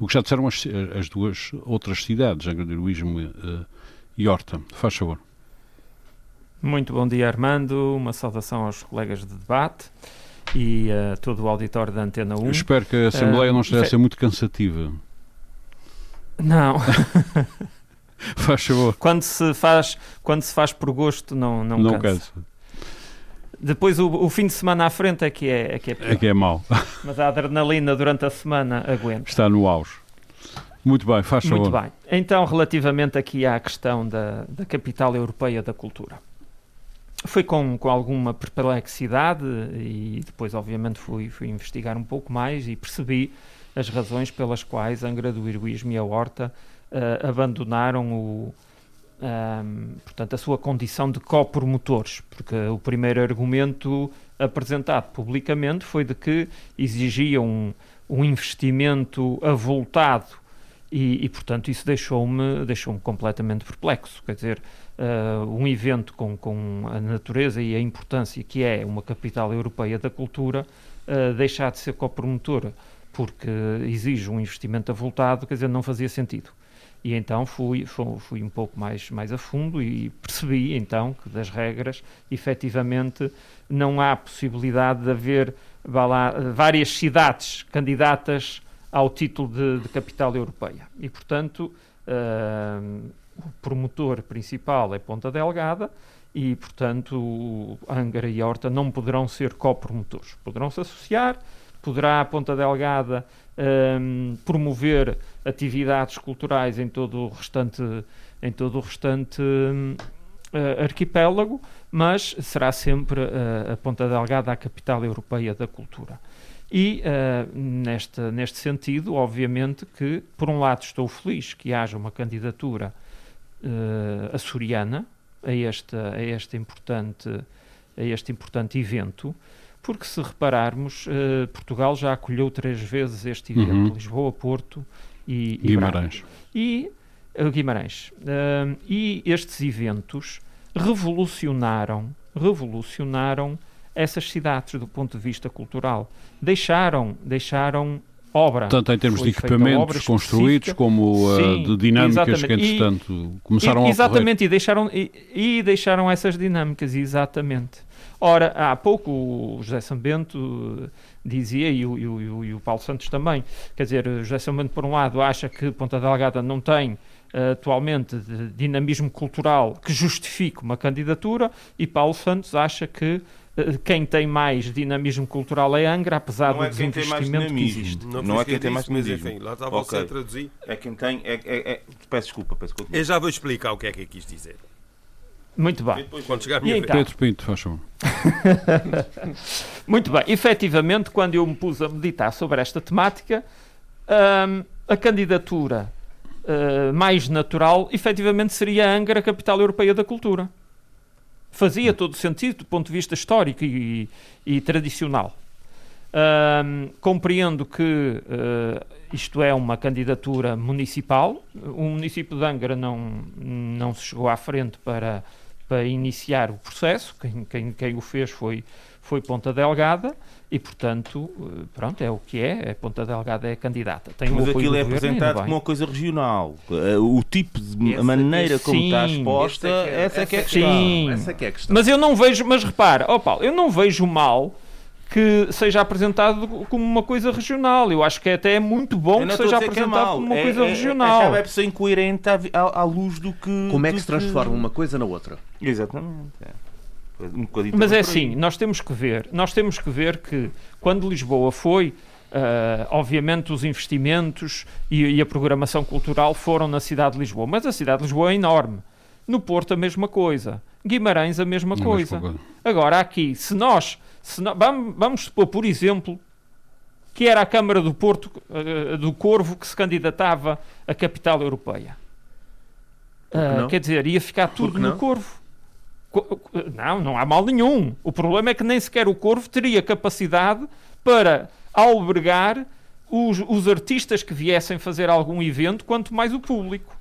o que já disseram as, as duas outras cidades, Angra do Heroísmo e Horta. Faz favor. Muito bom dia, Armando. Uma saudação aos colegas de debate e uh, todo o auditório da Antena 1. Eu espero que a Assembleia uh, não esteja a ser muito cansativa. Não. faz favor. Quando se faz, quando se faz por gosto, não, não, não cansa. cansa. Depois o, o, fim de semana à frente é que é, é que é, é, que é mau. Mas a adrenalina durante a semana aguenta. Está no auge. Muito bem, faz favor. Muito bem. Então, relativamente aqui à questão da, da capital europeia da cultura foi com, com alguma perplexidade e depois, obviamente, fui, fui investigar um pouco mais e percebi as razões pelas quais Angra do Heroísmo e a Horta uh, abandonaram o, um, ehm, portanto, a sua condição de copromotores, porque o primeiro argumento apresentado publicamente foi de que exigiam um, um investimento avultado e, e, portanto, isso deixou-me deixou completamente perplexo. Quer dizer, uh, um evento com, com a natureza e a importância que é uma capital europeia da cultura, uh, deixar de ser copromotora porque exige um investimento avultado, quer dizer, não fazia sentido. E então fui, fui, fui, um pouco mais, mais a fundo e percebi então que das regras, efetivamente, não há possibilidade de haver lá, várias cidades candidatas ao título de, de capital europeia. E, portanto, uh, o promotor principal é Ponta Delgada e, portanto, Angra e Horta não poderão ser copromotores. Poderão se associar, poderá a Ponta Delgada um, promover atividades culturais em todo o restante, em todo o restante uh, arquipélago, mas será sempre uh, a Ponta Delgada a capital europeia da cultura. E uh, neste, neste sentido, obviamente que, por um lado, estou feliz que haja uma candidatura uh, açoriana a este, a, este importante, a este importante evento, porque se repararmos, uh, Portugal já acolheu três vezes este evento, uhum. Lisboa, Porto e, e Guimarães. E uh, Guimarães. E estes eventos revolucionaram, revolucionaram essas cidades do ponto de vista cultural. Deixaram, deixaram obra. Tanto em termos de equipamentos construídos como uh, de dinâmicas exatamente. que, entretanto, e, começaram e, Exatamente, e deixaram, e, e, deixaram essas dinâmicas, exatamente. Ora, há pouco o José Sambento dizia, e o, e, o, e o Paulo Santos também, quer dizer, José Sambento, por um lado, acha que Ponta Delgada não tem uh, atualmente de dinamismo cultural que justifique uma candidatura, e Paulo Santos acha que quem tem mais dinamismo cultural é Angra, apesar não do é desinvestimento que existe. Não, não é quem tem mais dinamismo. Enfim, lá estava okay. a traduzir. É quem tem. É, é, é, peço desculpa, peço desculpa. Eu já vou explicar o que é que eu quis dizer. Muito bem. Quando chegar a minha então? Pedro Pinto, faz Muito bem. Efetivamente, quando eu me pus a meditar sobre esta temática, hum, a candidatura uh, mais natural, efetivamente, seria a Angra, capital europeia da cultura fazia todo sentido do ponto de vista histórico e, e tradicional. Compreendo que uh, isto é uma candidatura municipal. O município de Angra não, não se chegou à frente para, para iniciar o processo. Quem, quem, quem o fez foi, foi Ponta Delgada e, portanto, eh, pronto, é o que é. A Ponta Delgada é candidata. Tem Mas aquilo é apresentado como uma coisa regional. Eh, o tipo de a maneira é, como sim, está exposta, essa é que é, a questão. Sim. Essa é que é a questão. Mas eu não vejo, mas repara, oh Paulo, eu não vejo mal que seja apresentado como uma coisa regional. Eu acho que até é muito bom que seja apresentado que é como uma é, coisa é, regional. Acaba por ser incoerente à, à, à, luz do que. Como é que se transforma que... uma coisa na outra? Exatamente. Um Mas é assim, nós temos que ver, nós temos que ver que quando Lisboa foi, uh, obviamente os investimentos e, e, a programação cultural foram na cidade de Lisboa, mas a cidade de Lisboa é enorme. No Porto a mesma coisa, Guimarães a mesma Não coisa. Agora aqui, se nós, se nós vamos, vamos supor, por exemplo, que era a Câmara do Porto uh, do Corvo que se candidatava à capital europeia. Uh, quer dizer, ia ficar tudo no Corvo. Não, não há mal nenhum. O problema é que nem sequer o Corvo teria capacidade para albergar os, os artistas que viessem fazer algum evento, quanto mais o público.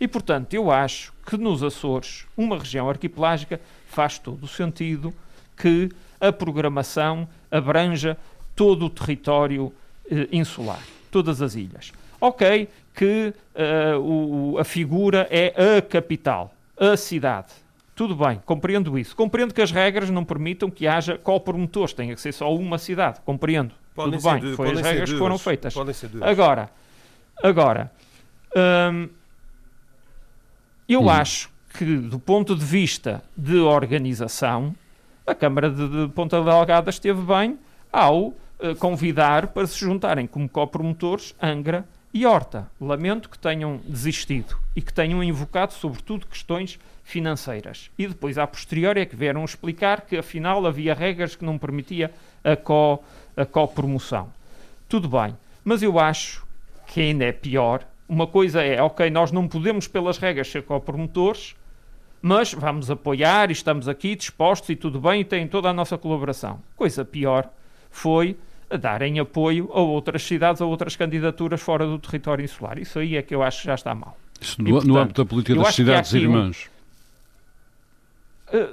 E, portanto, eu acho que nos Açores, uma região arquipelágica, faz todo o sentido que a programação abranja todo o território eh, insular, todas as ilhas. Ok, que uh, o, a figura é a capital, a cidade tudo bem, compreendo isso. Compreendo que as regras não permitam que haja co-promotores, tenha que ser só uma cidade. Compreendo. Podem Tudo bem, de, foi as regras que foram feitas. Agora, agora hum, eu hum. acho que, do ponto de vista de organização, a Câmara de, de Ponta Delgada esteve bem ao uh, convidar para se juntarem como co-promotores Angra e Horta. Lamento que tenham desistido e que tenham invocado, sobretudo, questões financeiras. E depois, a posteriori, é que vieram explicar que, afinal, havia regras que não permitia a, co, a copromoção. Tudo bem, mas eu acho que ainda é pior. Uma coisa é, ok, nós não podemos, pelas regras, ser copromotores, mas vamos apoiar e estamos aqui dispostos e tudo bem e tem toda a nossa colaboração. Coisa pior foi darem apoio a outras cidades, a outras candidaturas fora do território insular. Isso aí é que eu acho que já está mal. Isso no, e, portanto, no âmbito da política das cidades irmãs.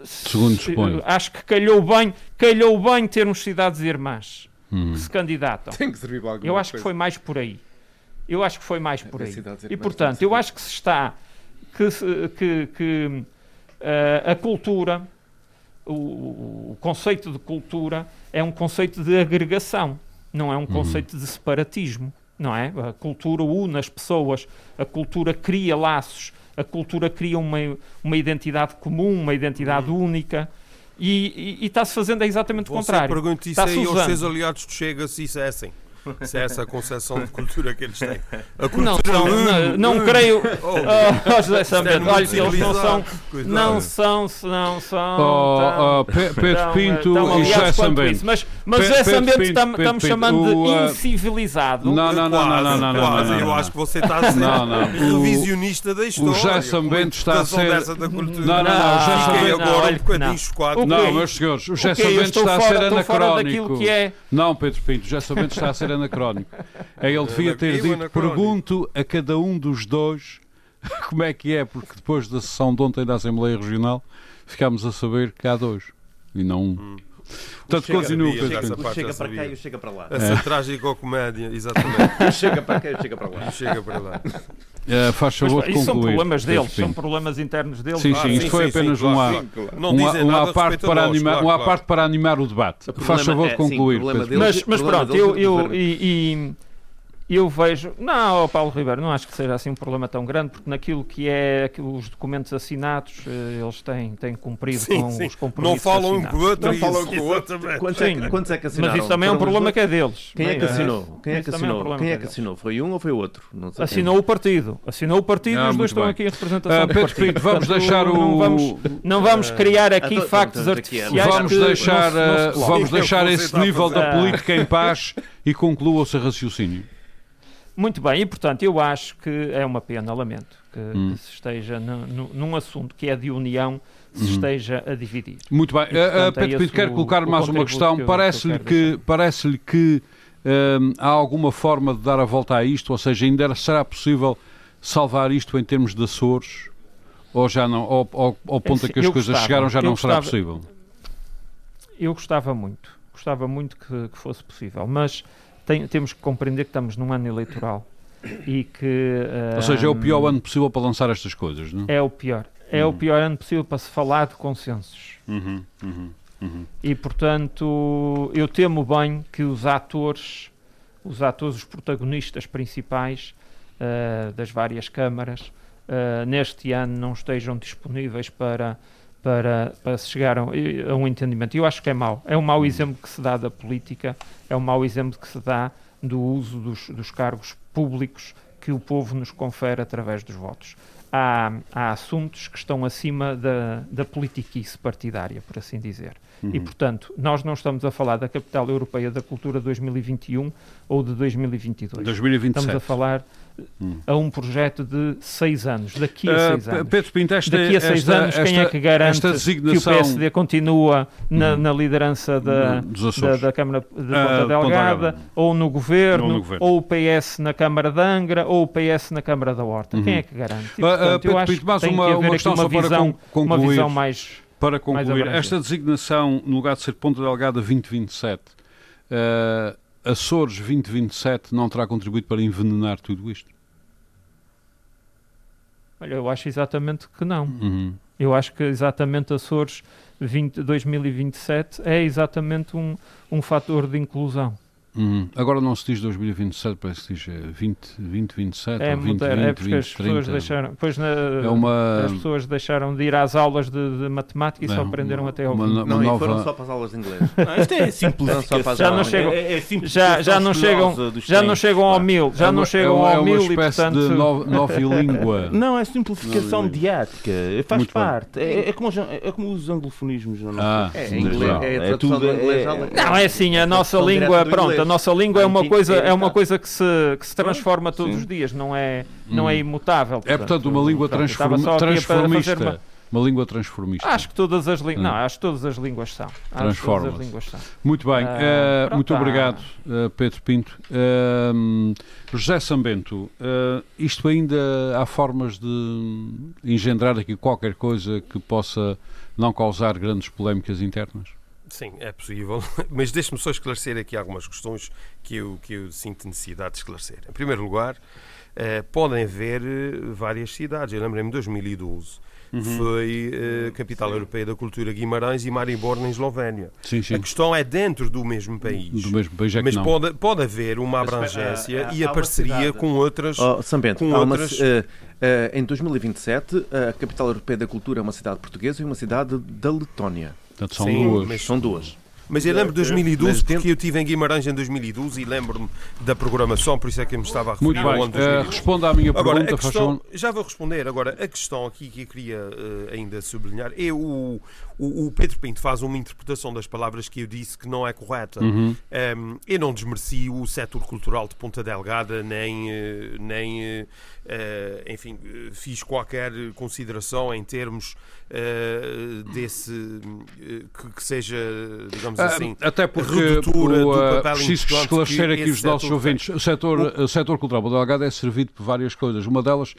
Segundo suponho. Acho que calhou bem, calhou bem termos cidades irmãs hum. que se candidatam. Tem que servir para Eu acho coisa. que foi mais por aí. Eu acho que foi mais é, por aí. E portanto, eu acho que se está que, que, que uh, a cultura, o, o, conceito de cultura é um conceito de agregação, não é um uhum. conceito de separatismo, não é? A cultura une as pessoas, a cultura cria laços a cultura cria uma, uma identidade comum, uma identidade uhum. única. E, e, e está-se fazendo exatamente o contrário. Pergunto isso aí aos seus aliados de Chega se isso é assim. Se é essa a concepção de cultura que eles têm. A cultura não, não, não, não creio. Oh, oh, José Sambento, olha, eles não são. Não são, não são. Oh, oh, Pedro Pinto e José Sambento. Mas, mas José Sambento está-me chamando de uh, incivilizado. Não, não, não, não, não, não. Eu acho que você está a ser revisionista da história. O José Sambento está a ser. Não, não, não. O José Sambento agora um bocadinho chocado. Não, meus senhores, o José Sambento está a ser anacrónico. Não, Pedro Pinto, o José Sambento está a ser anacrónico. É, ele devia ter dito: pergunto a cada um dos dois como é que é, porque depois da sessão de ontem da Assembleia Regional ficámos a saber que há dois e não um. Hum. Portanto, continua. Chega, chega para cá e chega para lá. Essa é. trágico-comédia, exatamente. chega para cá e chega para lá. chega para lá. É, faz favor Mas, Isso são problemas deles, são problemas internos deles. Sim, sim, isto foi apenas uma, uma, parte para animar, claro. parte para animar o debate. O faz favor de concluir. Sim, mas, mas pronto, eu, eu e, e eu vejo. Não, Paulo Ribeiro, não acho que seja assim um problema tão grande, porque naquilo que é que os documentos assinados, eh, eles têm, têm cumprido sim, com sim. os compromissos. Não falam um com o outro, não falam com o outro. Quantos, é, quantos é que assinaram? Mas isso também é um problema que é deles. Quem é que assinou? Quem é que assinou? Quem é que assinou? Foi um ou foi outro? Assinou o partido. Assinou o partido e os dois estão aqui em representação. Uh, Pedro Pinto, vamos deixar o. Não vamos, não vamos criar aqui factos artificiais. Vamos deixar, vamos deixar esse nível da política em paz e conclua o seu raciocínio. Muito bem, e portanto eu acho que é uma pena, lamento, que, hum. que se esteja no, no, num assunto que é de união, se hum. esteja a dividir. Muito bem, e, portanto, uh, Pedro Pinto, quero colocar mais uma questão. Parece-lhe que, parece que uh, há alguma forma de dar a volta a isto, ou seja, ainda será possível salvar isto em termos de Açores? Ou já não, ou, ou, ao ponto a que as coisas gostava, chegaram já não gostava, será possível? eu gostava muito, gostava muito que, que fosse possível, mas tem, temos que compreender que estamos num ano eleitoral e que. Ou seja, é o pior ano possível para lançar estas coisas, não é? É o pior. É uhum. o pior ano possível para se falar de consensos. Uhum, uhum, uhum. e portanto, eu temo bem que os atores, os atores, os protagonistas principais uh, das várias câmaras, uh, neste ano não estejam disponíveis para para, para se chegar a, um entendimento. Eu acho que é mau. É um mau uhum. exemplo que se dá da política, é um mau exemplo que se dá do uso dos, dos cargos públicos que o povo nos confere através dos votos. Há, há assuntos que estão acima da, da politiquice partidária, por assim dizer. Uhum. E, portanto, nós não estamos a falar da Capital Europeia da Cultura 2021 ou de 2022. 2027. Estamos a falar hum. a um projeto de seis anos. Daqui a seis uh, anos. Pedro Pinto, esta, Daqui a seis esta, anos, esta, quem é que garante que o PSD continua na, hum. na liderança da, da, da, Câmara de Ponta uh, Delgada, ou no, governo, ou no governo, ou o PS na Câmara de Angra, ou o PS na Câmara da Horta? Uhum. Quem é que garante? E, portanto, uh, Pedro Pinto, mas uma, uma questão uma visão, concluir, uma visão mais para concluir, esta designação, no lugar de ser Ponta Delgada 2027, uh, Açores 2027 não terá contribuído para envenenar tudo isto? Olha, eu acho exatamente que não. Uhum. Eu acho que exatamente Açores 20, 2027 é exatamente um, um fator de inclusão. Uhum. Agora não se diz 2027, parece que diz 20, 2027 é, ou 20, é 20, é porque 20, as pessoas deixaram, pois na, é uma... as pessoas deixaram de ir às aulas de, de matemática e é, só aprenderam até ao fim. Uma, não, nova... foram só para as aulas de inglês. Não, isto é simplificação. Já não chegam, é, é já, já não chegam, já não chegam ao mil, já não chegam ao mil e portanto de nova língua. Não, é simplificação mediática, faz Muito parte. É, é, como, é como os anglofonismos. Não ah, é, inglês, é, é tudo. Não, é assim, a nossa língua, pronto, a nossa língua é uma coisa, é uma coisa que se, que se transforma todos os dias, não é, não é hum. imutável. Portanto, é, portanto, uma língua transform, transformista. Uma... uma... língua transformista. Acho que todas as línguas. Hum. Não, acho que todas as línguas são. Transforma. Muito bem. Uh, pronto, muito obrigado, uh, Pedro Pinto. Uh, José Sambento, isto ainda há formas de engendrar aqui qualquer coisa que possa não causar grandes polémicas internas? Sim, é possível, mas deixe-me só esclarecer aqui algumas questões que eu, que eu sinto necessidade de esclarecer. Em primeiro lugar, eh, podem haver eh, várias cidades. Eu lembro-me de 2012. Uhum. Foi eh, capital sim. europeia da cultura Guimarães e Maribor na Eslovénia. Sim, sim. A questão é dentro do mesmo país. Do mesmo país é Mas não. Pode, pode haver uma abrangência mas, e a parceria com outras. Oh, São Bento, com outras... Uma, uh, uh, em 2027, a capital europeia da cultura é uma cidade portuguesa e uma cidade da Letónia. Portanto, são Sim, duas. São duas. Mas eu lembro de 2012, porque eu estive em Guimarães em 2012 e lembro-me da programação, por isso é que eu me estava a referir Muito bem. ao ano uh, Responda à minha Agora, pergunta, questão, Já vou responder. Agora, a questão aqui que eu queria uh, ainda sublinhar é o, o, o, Pedro Pinto faz uma interpretação das palavras que eu disse que não é correta. Uhum. Um, ehm, eu não desmereci o setor cultural de Ponta Delgada, nem, eh, nem Uh, enfim, fiz qualquer consideração em termos uh, desse uh, que, que, seja, digamos ah, assim, até porque redutora o, do papel preciso esclarecer aqui os nossos ouvintes. O setor, o, o setor cultural do Delgado é servido por várias coisas. Uma delas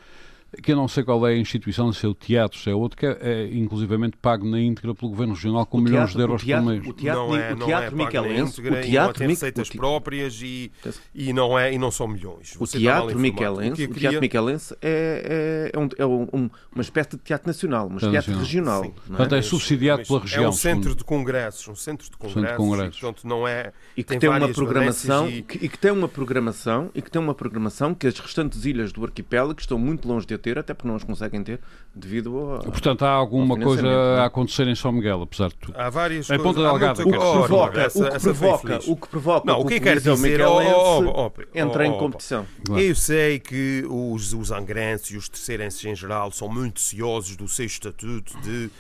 que eu não sei qual é a instituição, se é o teatro, se é outro, que é, é inclusivamente pago na íntegra pelo Governo Regional com milhões de euros teatro, por mês. O teatro, não é, o teatro não é Michelense, o teatro tem receitas próprias e, e, não é, e não são milhões. o teatro Michelense, o, o teatro Michelense é, é, é, um, é um, uma espécie de teatro nacional, uma espécie de regional. Não é? Portanto, é subsidiado pela região. É um centro de congressos, um centro de congressos, centro de congressos. E, portanto, não é... E que tem, tem uma programação, e... Que, e que tem uma programação, e que tem uma programação que as restantes ilhas do arquipélago estão muito longe de ter, até porque não as conseguem ter devido a. Portanto, há alguma coisa é? a acontecer em São Miguel, apesar de tudo. Há várias em Ponta Delgada. O que provoca, essa, o que provoca, o que provoca não, o que quer dizer oh, oh, oh, entra em competição. Eu sei que os, os angrenses e os terceirenses em geral são muito ciosos do seu estatuto de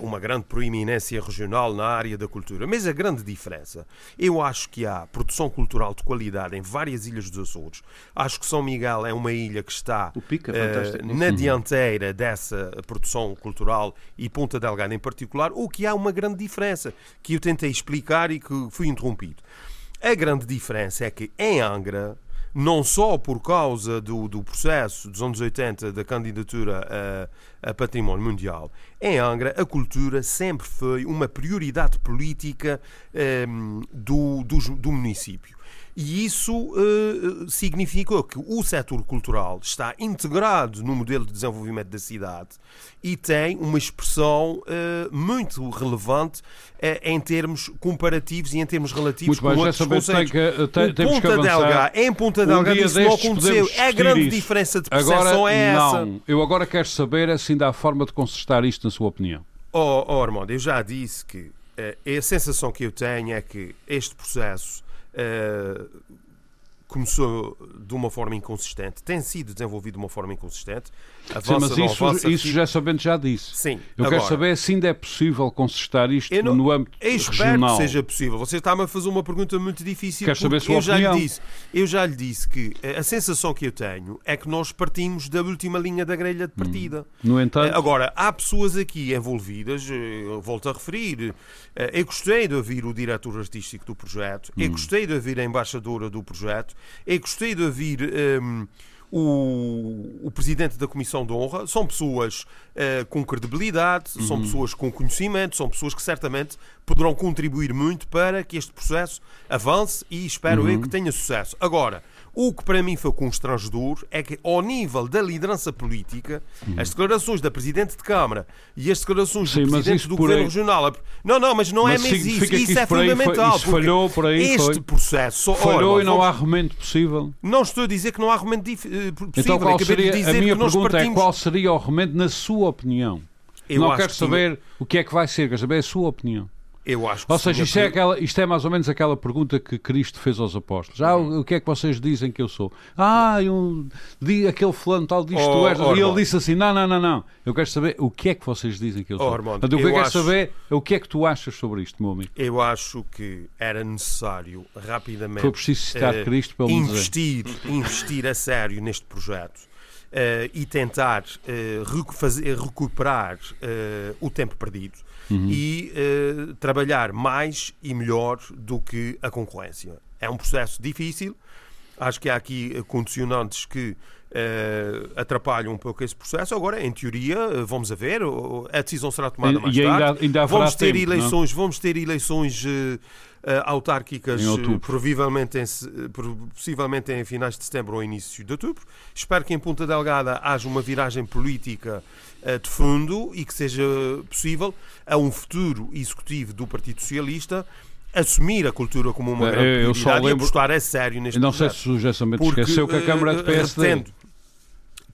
uma grande proeminência regional na área da cultura, mas a grande diferença, eu acho que há produção cultural de qualidade em várias ilhas dos Açores. Acho que São Miguel é uma ilha que está Pica, uh, na dianteira dessa produção cultural e Ponta Delgada em particular, ou que há uma grande diferença que eu tentei explicar e que fui interrompido. A grande diferença é que em Angra não só por causa do, do processo dos anos 80 da candidatura a, a, património mundial. Em Angra, a cultura sempre foi uma prioridade política um, do, do, do município. E isso uh, significou que o setor cultural está integrado no modelo de desenvolvimento da cidade e tem uma expressão uh, muito relevante uh, em termos comparativos e em termos relativos muito com bem, outros conceitos. Tem que, tem, o Ponta Delgado, em Ponta Delgado um isso não aconteceu. É a grande isso. diferença de percepção agora, é essa. Não, eu agora quero saber é se ainda há forma de consertar isto na sua opinião. Oh, oh Armando, eu já disse que a sensação que eu tenho é que este processo Uh, começou de uma forma inconsistente, tem sido desenvolvido de uma forma inconsistente. Avança, Sim, mas isso, isso já sabendo já disse. Sim. Eu agora, quero saber se ainda é possível consistar isto não, no âmbito eu espero regional. que seja possível. Você está-me a fazer uma pergunta muito difícil. Quero saber a sua eu opinião. Já lhe disse, eu já lhe disse que a sensação que eu tenho é que nós partimos da última linha da grelha de partida. Hum. No entanto... Agora, há pessoas aqui envolvidas, eu volto a referir, eu gostei de ouvir o diretor artístico do projeto, eu Hum. gostei de ouvir a embaixadora do projeto, eu gostei de ouvir... Um, o, o, presidente da Comissão de Honra são pessoas uh, com credibilidade, uhum. são pessoas com conhecimento, são pessoas que certamente poderão contribuir muito para que este processo avance e espero uhum. eu que tenha sucesso. Agora, o que para mim foi constrangedor é que, ao nível da liderança política, uhum. as declarações da Presidente de Câmara e as declarações Sim, do Presidente do Governo aí... Regional. Não, não, mas não mas é mesmo isso. Isso é fundamental. Foi, isso falhou por aí. Este foi. processo. Falhou ora, e não há argumento possível. Não estou a dizer que não há argumento possível. Então, qual seria, de dizer a minha que nós pergunta partimos... é qual seria o argumento na sua opinião? Eu não quero que saber o que é que vai ser, quero saber a sua opinião. Eu acho que Ou seja, isto é, aquela, isto é mais ou menos aquela pergunta que Cristo fez aos apóstolos. Ah, o, o que é que vocês dizem que eu sou? Ah, eu, di, aquele fulano tal diz que Oh, tu és. oh, e ele disse assim: não, não, não, não. Eu quero saber o que é que vocês dizem que eu sou. Oh, irmão, Portanto, o que eu eu quero acho- saber é o que é que tu achas sobre isto, meu amigo. Eu acho que era necessário rapidamente Foi preciso citar eh, Cristo investir, investir a sério neste projeto eh, e tentar eh, recu- fazer- recuperar eh, o tempo perdido Uhum. e trabalhar mais e melhor do que a concorrência. É um processo difícil. Acho que há aqui condicionantes que eh, atrapalham um pouco esse processo. Agora, em teoria, vamos a ver, a decisão será tomada mais E ainda, tarde. ainda haverá Vamos ter tempo, não? é? eleições, vamos ter eleições autárquicas Em eh, provavelmente em, eh, possivelmente em finais de setembro ou início de outubro. Espero que em Ponta Delgada haja uma viragem política eh, de fundo e que seja possível a um futuro executivo do Partido Socialista assumir a cultura como uma Eh, grande eu só prioridade e lembro- apostar a sério neste Eu não sei projeto. se o Porque, esqueceu que a Câmara de eh, PSD, retendo.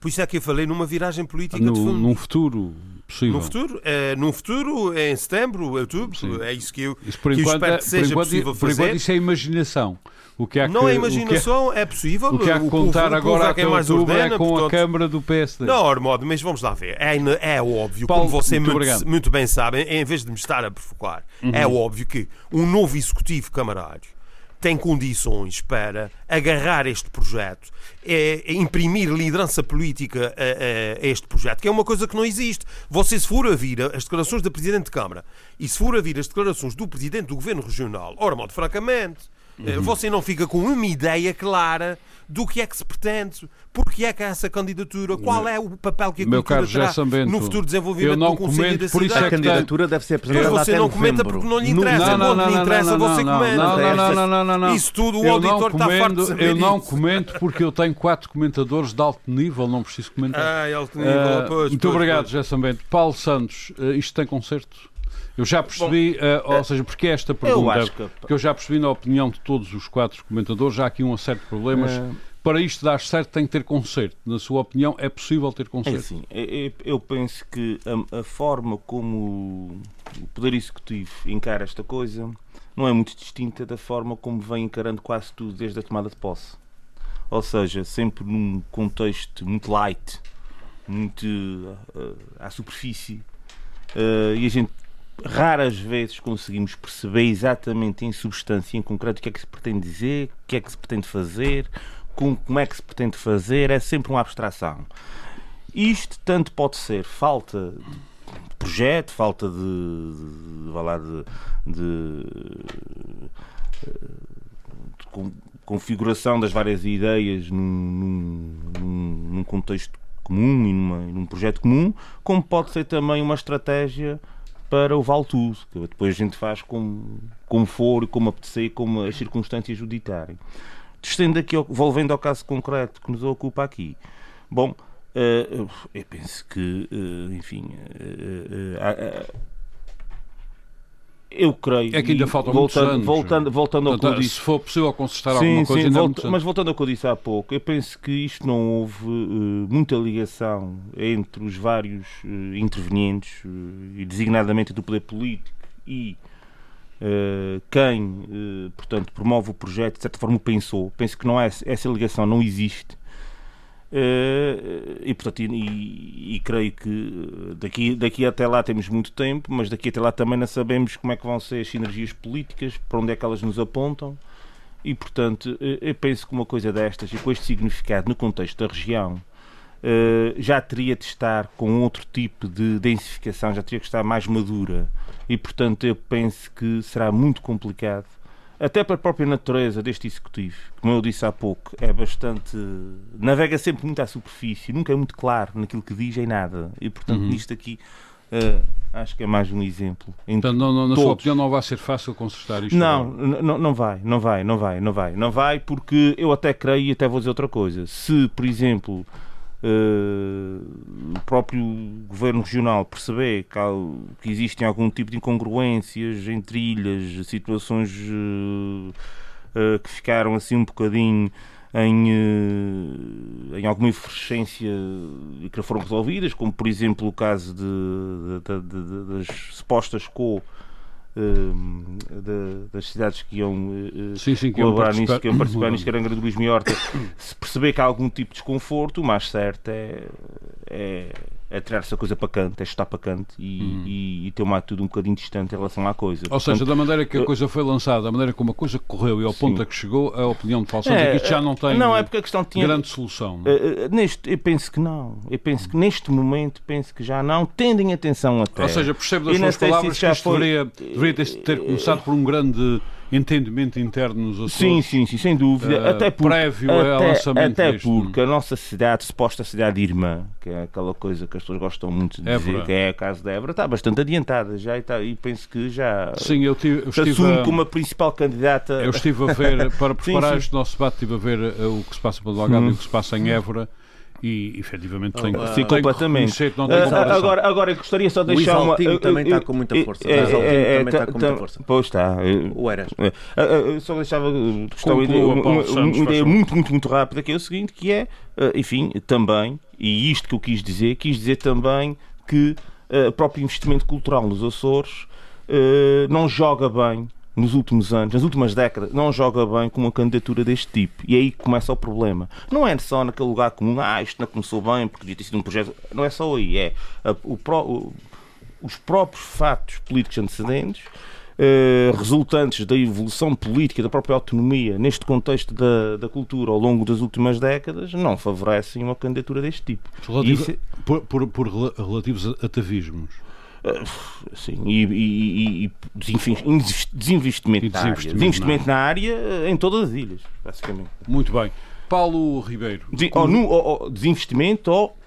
Por isso é que eu falei numa viragem política de no, fundo. num futuro possível. No futuro, eh, num futuro, em setembro, outubro, Sim. é isso que eu, Isso por que eu enquanto, espero é- que por seja enquanto, possível por fazer. enquanto isso é imaginação. O que há não que, é o que imaginação, é possível. O que há que O povo- contar povo agora é até mais outubro ordena, é com a portanto- Câmara do PSD. Não, Ormodo, mas vamos lá ver. É, é óbvio, Paulo, como você muito muito, muito bem sabe, em vez de me estar a provocar, é Uhum. óbvio que um novo executivo camarário tem condições para agarrar este projeto, é, é imprimir liderança política a, a- a este projeto, que é uma coisa que não existe. Você, se for a vir as declarações da Presidente de Câmara e se for a vir as declarações do Presidente do Governo Regional, ora, modo, francamente, Uhum. você não fica com uma ideia clara do que é que se pretende, porque é que há essa candidatura, qual é o papel que a Meu cultura caro terá Sambento, no futuro desenvolvimento eu não do Conselho comento, da por isso A é cidade. candidatura deve ser Mas apresentada você até não comenta porque não lhe interessa. Não, não, lhe não, interessa, não, você não, comenta. Não, não, não, não, não, não, não. Isso tudo o eu auditor não está farto de saber Eu não comento porque eu tenho quatro comentadores de alto nível, não preciso comentar. Ah, alto nível, Ah, pois, muito pois, obrigado. José Sambento. Paulo Santos, eh, isto tem concerto? Eu já percebi, eh, ou seja, porque é esta pergunta? acho que- Porque eu já percebi na opinião de todos os quatro comentadores, já há aqui um certo problemas. Eh, Para isto dar certo tem que ter concerto. Na sua opinião, é possível ter É concerto? assim, é- é- eu penso que a, a forma como o Poder Executivo encara esta coisa não é muito distinta da forma como vem encarando quase tudo desde a tomada de posse. Ou seja, sempre num contexto muito light, muito uh, à superfície, uh, e a gente raras vezes conseguimos perceber exatamente em substância, em concreto, o que é que se pretende dizer, o que é que se pretende fazer, com- como é que se pretende fazer, é sempre uma abstração. Isto tanto pode ser falta de projeto, falta de, de, de, de, com- configuração das várias ideias num, num, num contexto comum e numa, num projeto comum, como pode ser também uma estratégia para o vale tudo, que depois a gente faz como, como for, como apetecer, como as circunstâncias o ditarem. Descendo aqui, volvendo ao caso concreto que nos ocupa aqui. Bom, uh, eu penso que, uh, enfim, uh, eu creio. É que ainda faltam voltando, muitos anos. Voltando, voltando ao Portanto, que eu disse. Se for possível consertar sim, alguma coisa, sim, volta, mas voltando ao que eu disse há pouco, eu penso que isto não houve uh, muita ligação entre os vários uh, intervenientes, uh, e designadamente do poder político e quem, portanto, promove o projeto, de certa forma o pensou. Penso que não é, essa ligação não existe. Uh, e, portanto, e, e, creio que daqui, daqui até lá temos muito tempo, mas daqui até lá também não sabemos como é que vão ser as sinergias políticas, para onde é que elas nos apontam. E, portanto, eh, eu penso que uma coisa destas, e com este significado no contexto da região, uh, já teria de estar com outro tipo de densificação, já teria que estar mais madura. E, portanto, eu penso que será muito complicado até pela própria natureza deste executivo, como eu disse há pouco, é bastante. navega sempre muito à superfície, nunca é muito claro naquilo que diz em nada. E portanto, uhum. nisto aqui. Uh, acho que é mais um exemplo. Então, não, não, na todos. sua opinião, não vai ser fácil consertar isto? Não, não, não vai, não vai, não vai, não vai, não vai, porque eu até creio e até vou dizer outra coisa. Se, por exemplo, o próprio governo regional perceber que, há, que, existem algum tipo de incongruências entre ilhas, situações uh, uh, que ficaram assim um bocadinho em, em alguma efervescência e que foram resolvidas, como por exemplo o caso de, de, de, das supostas co de, das cidades que iam uh, sim, sim, que colaborar nisto, que iam participar nisto, que era do Luís Miorca, se perceber que há algum tipo de desconforto, o mais certo é, é é tirar essa coisa para canto, é estar para canto e, hum. e, e, ter uma atitude um bocadinho distante em relação à coisa. Ou Portanto, seja, da maneira que a coisa foi lançada, da maneira como a coisa correu e ao sim. ponto a que chegou, a opinião de Santos é, é que isto já não tem não, é porque a questão tinha, grande solução. Não? Uh, neste, eu penso que não. Eu penso que neste momento, penso que já não. Tendem atenção até. Ou seja, percebo das suas palavras que isto foi... deveria, deveria ter, ter começado por um grande entendimento interno nos Açores. Sim, sim, sim, sem dúvida. Uh, até porque, prévio até, ao lançamento Até porque a nossa cidade, suposta cidade irmã, que é aquela coisa que as pessoas gostam muito de Évora. dizer, que é a casa de Évora, está bastante adiantada já e, está, e penso que já sim, eu tive, eu estive assume a, como a principal candidata. Eu estive a ver, para preparar sim, sim. este nosso debate, estive a ver uh, o que se passa para o Algarve hum. e o que se passa em Évora e efetivamente tem, uh, sim, completamente. Uh, agora, agora gostaria só de deixar uma. O também está com muita força. É, é, é, também está com muita força. Pois está. O Eras. só deixava uma, uma ideia muito, muito, muito rápida que é o seguinte, que é, enfim, também, e isto que eu quis dizer, quis dizer também que o próprio investimento cultural nos Açores não joga bem nos últimos anos, nas últimas décadas, não joga bem com uma candidatura deste tipo. E é aí começa o problema. Não é só naquele lugar comum, ah, isto não começou bem porque devia ter sido um projeto. Não é só aí, é o, o, os próprios fatos políticos antecedentes. Eh, resultantes da evolução política, da própria autonomia, neste contexto da, da cultura ao longo das últimas décadas, não favorecem uma candidatura deste tipo. Relativo, Isso... por, por, por relativos atavismos. Sim, e, e, e desinvestimento, na área. Desinvestimento na área eh, em todas as ilhas, basicamente. Muito bem. Paulo Ribeiro. Ou, ou, ou, desinvestimento ou,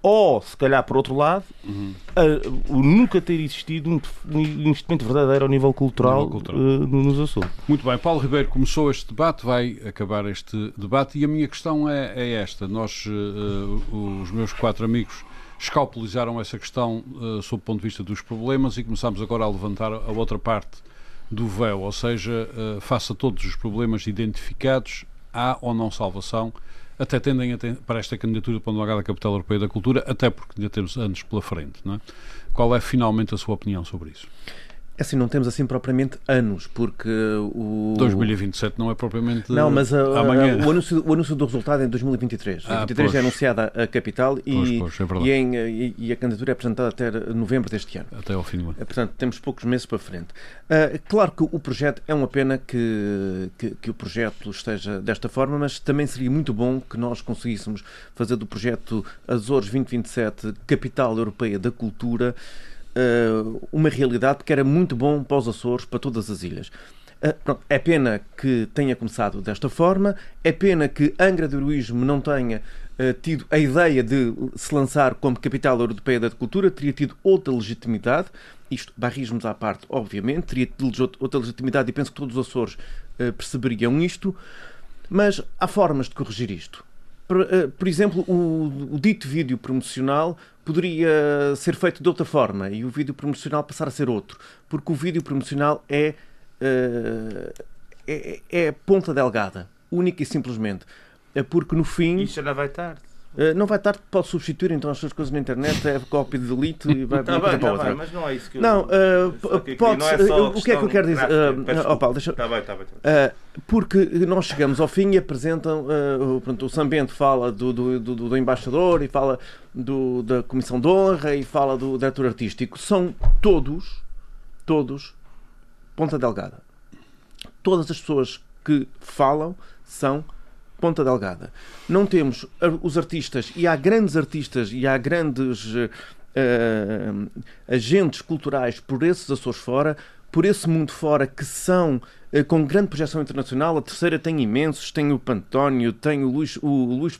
ou, se calhar, por outro lado, uhum. uh, nunca ter existido um, um, investimento verdadeiro ao nível cultural, nível cultural. Uh, nos Açores. Muito bem. Paulo Ribeiro começou este debate, vai acabar este debate e a minha questão é, é esta. Nós, uh, os meus quatro amigos, escalpelizaram essa questão uh, sob o ponto de vista dos problemas e começamos agora a levantar a outra parte do véu, ou seja, uh, face a todos os problemas identificados, há ou não salvação, até tendem a ter, para esta candidatura para o lugar da Capital Europeia da Cultura, até porque ainda temos anos pela frente. Não é? Qual é finalmente a sua opinião sobre isso? É assim, não temos assim propriamente anos, porque o. 2027 não é propriamente. Não, mas a, amanhã. A, o, anúncio, o anúncio do resultado é em 2023. Em ah, 2023 é anunciada a capital e, pois, pois, é e, em, e, e, a candidatura é apresentada até novembro deste ano. Até ao fim do ano. É, portanto, temos poucos meses para frente. Uh, claro que o projeto é uma pena que, que, que, o projeto esteja desta forma, mas também seria muito bom que nós conseguíssemos fazer do projeto Azores 2027 Capital Europeia da Cultura uh, uma realidade que era muito bom para os Açores, para todas as ilhas. pronto, é pena que tenha começado desta forma, é pena que Angra do Heroísmo não tenha uh, tido a ideia de se lançar como capital europeia da cultura, teria tido outra legitimidade, isto, barrismos à parte, obviamente, teria tido outra legitimidade e penso que todos os Açores uh, perceberiam isto, mas há formas de corrigir isto. Por, uh, por exemplo, o, o, dito vídeo promocional poderia ser feito de outra forma e o vídeo promocional passar a ser outro, porque o vídeo promocional é uh, é, é, ponta delgada, única e simplesmente. É porque no fim. Isso já vai tarde. Uh, não vai tarde, pode substituir então as suas coisas na internet, é cópia de delete e vai tá bem, para tá outra. Bem, mas não é isso que eu. Não, uh, que pode não é O que é que eu quero dizer? Uh, oh, Paulo, deixa... Tá bem, tá bem, tá bem. porque nós chegamos ao fim e apresentam. Uh, pronto, o Sambento fala do, do, do, do, embaixador e fala do, da Comissão de Honra e fala do diretor artístico. São todos, todos ponta delgada. Todas as pessoas que falam são ponta delgada. Não temos os artistas, e há grandes artistas e há grandes uh, agentes culturais por esses Açores fora, por esse mundo fora que são uh, com grande projeção internacional. A terceira tem imensos, tem o Pantónio, tem o Luís, o Luís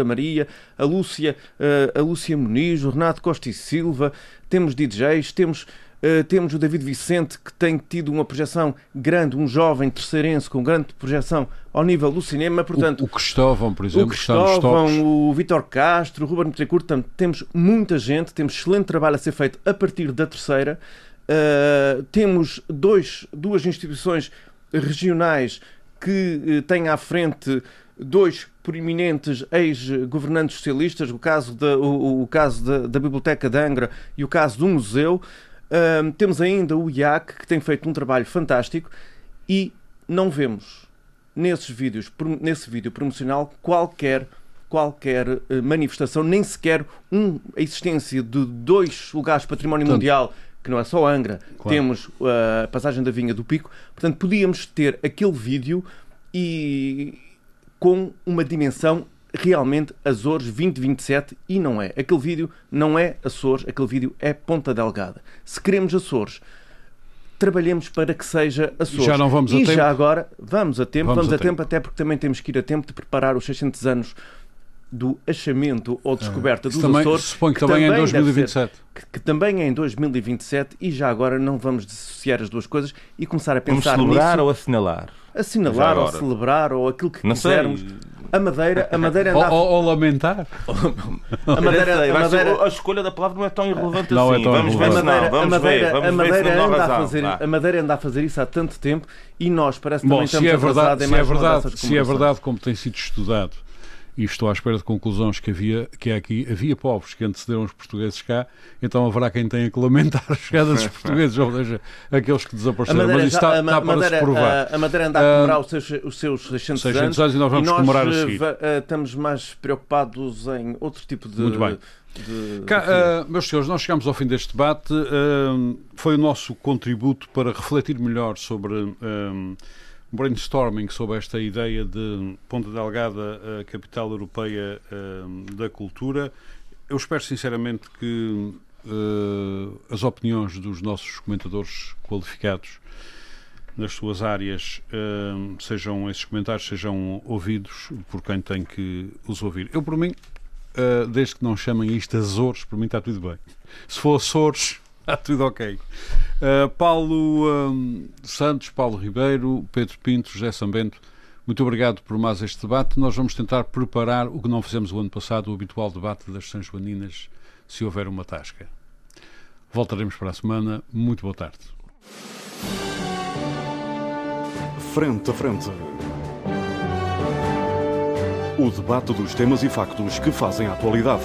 a Maria, a Lúcia, uh, a Lúcia Muniz, o Renato Costa e Silva, temos DJs, temos Uh, temos o David Vicente, que tem tido uma projeção grande, um jovem terceirense com grande projeção ao nível do cinema. Portanto, o, o Cristóvão, por exemplo, o Cristóvão, o Vitor Castro, o Ruben Betancourt. Portanto, temos muita gente, temos excelente trabalho a ser feito a partir da terceira. Uh, temos dois, duas instituições regionais que uh, têm à frente dois proeminentes ex-governantes socialistas, o caso, da, o, o caso da, da Biblioteca de Angra e o caso do museu temos ainda o IAC, que tem feito um trabalho fantástico e não vemos nesses vídeos, nesse vídeo promocional qualquer qualquer uh, manifestação, nem sequer um, a existência de dois lugares de património Portanto, mundial, que não é só Angra, claro. temos uh, a passagem da Vinha do Pico. Portanto, podíamos ter aquele vídeo e com uma dimensão realmente Açores 2027 e não é. Aquele vídeo não é Açores, aquele vídeo é Ponta Delgada. Se queremos Açores, trabalhemos para que seja Açores. Já não vamos a e tempo. E já agora, vamos a tempo, vamos, vamos a, tempo, tempo, até porque também temos que ir a tempo de preparar os 600 anos do achamento ou descoberta ah, dos também, Açores. Suponho que, que também é em 2027. Ser, que, que, também é em 2027 e já agora não vamos dissociar as duas coisas e começar a pensar vamos celebrar nisso. ou assinalar? Assinalar ou celebrar ou aquilo que não quisermos. Sei. A Madeira, a Madeira anda ou, ou, lamentar. a Madeira, a, Madeira... a escolha da palavra não é tão irrelevante não assim. É tão vamos ver, a Madeira, vamos a Madeira, ver, vamos a Madeira ver anda a fazer, a Madeira anda a fazer isso há tanto tempo e nós parece que Bom, também estamos é verdade, se é verdade, se é verdade como tem sido estudado e estou à espera de conclusões que havia que aqui havia povos que antecederam os portugueses cá, então haverá quem tenha que lamentar a chegada dos portugueses, ou seja, aqueles que desapareceram. Mas isso está, a, está para se provar. A, a Madeira anda a comemorar uh, os, seus, os seus 600, 600 anos, e nós vamos e nós, comemorar a seguir. Uh, estamos mais preocupados em outro tipo de. Muito bem. De, Cá, uh, meus senhores, nós chegamos ao fim deste debate. Uh, foi o nosso contributo para refletir melhor sobre brainstorming sobre esta ideia de Ponta Delgada, a capital europeia uh, da cultura. Eu espero sinceramente que uh, as opiniões dos nossos comentadores qualificados nas suas áreas uh, sejam esses comentários sejam ouvidos por quem tem que os ouvir. Eu por mim, desde que não chamem isto Azores, por mim está tudo bem. Se for Açores, está tudo ok. Uh, Paulo um, Santos, Paulo Ribeiro, Pedro Pinto, José Sambento, muito obrigado por mais este debate. Nós vamos tentar preparar o que não fizemos o ano passado, o habitual debate das São Joaninas, se houver uma tasca. Voltaremos para a semana. Muito boa tarde. Frente a frente. O debate dos temas e factos que fazem a atualidade.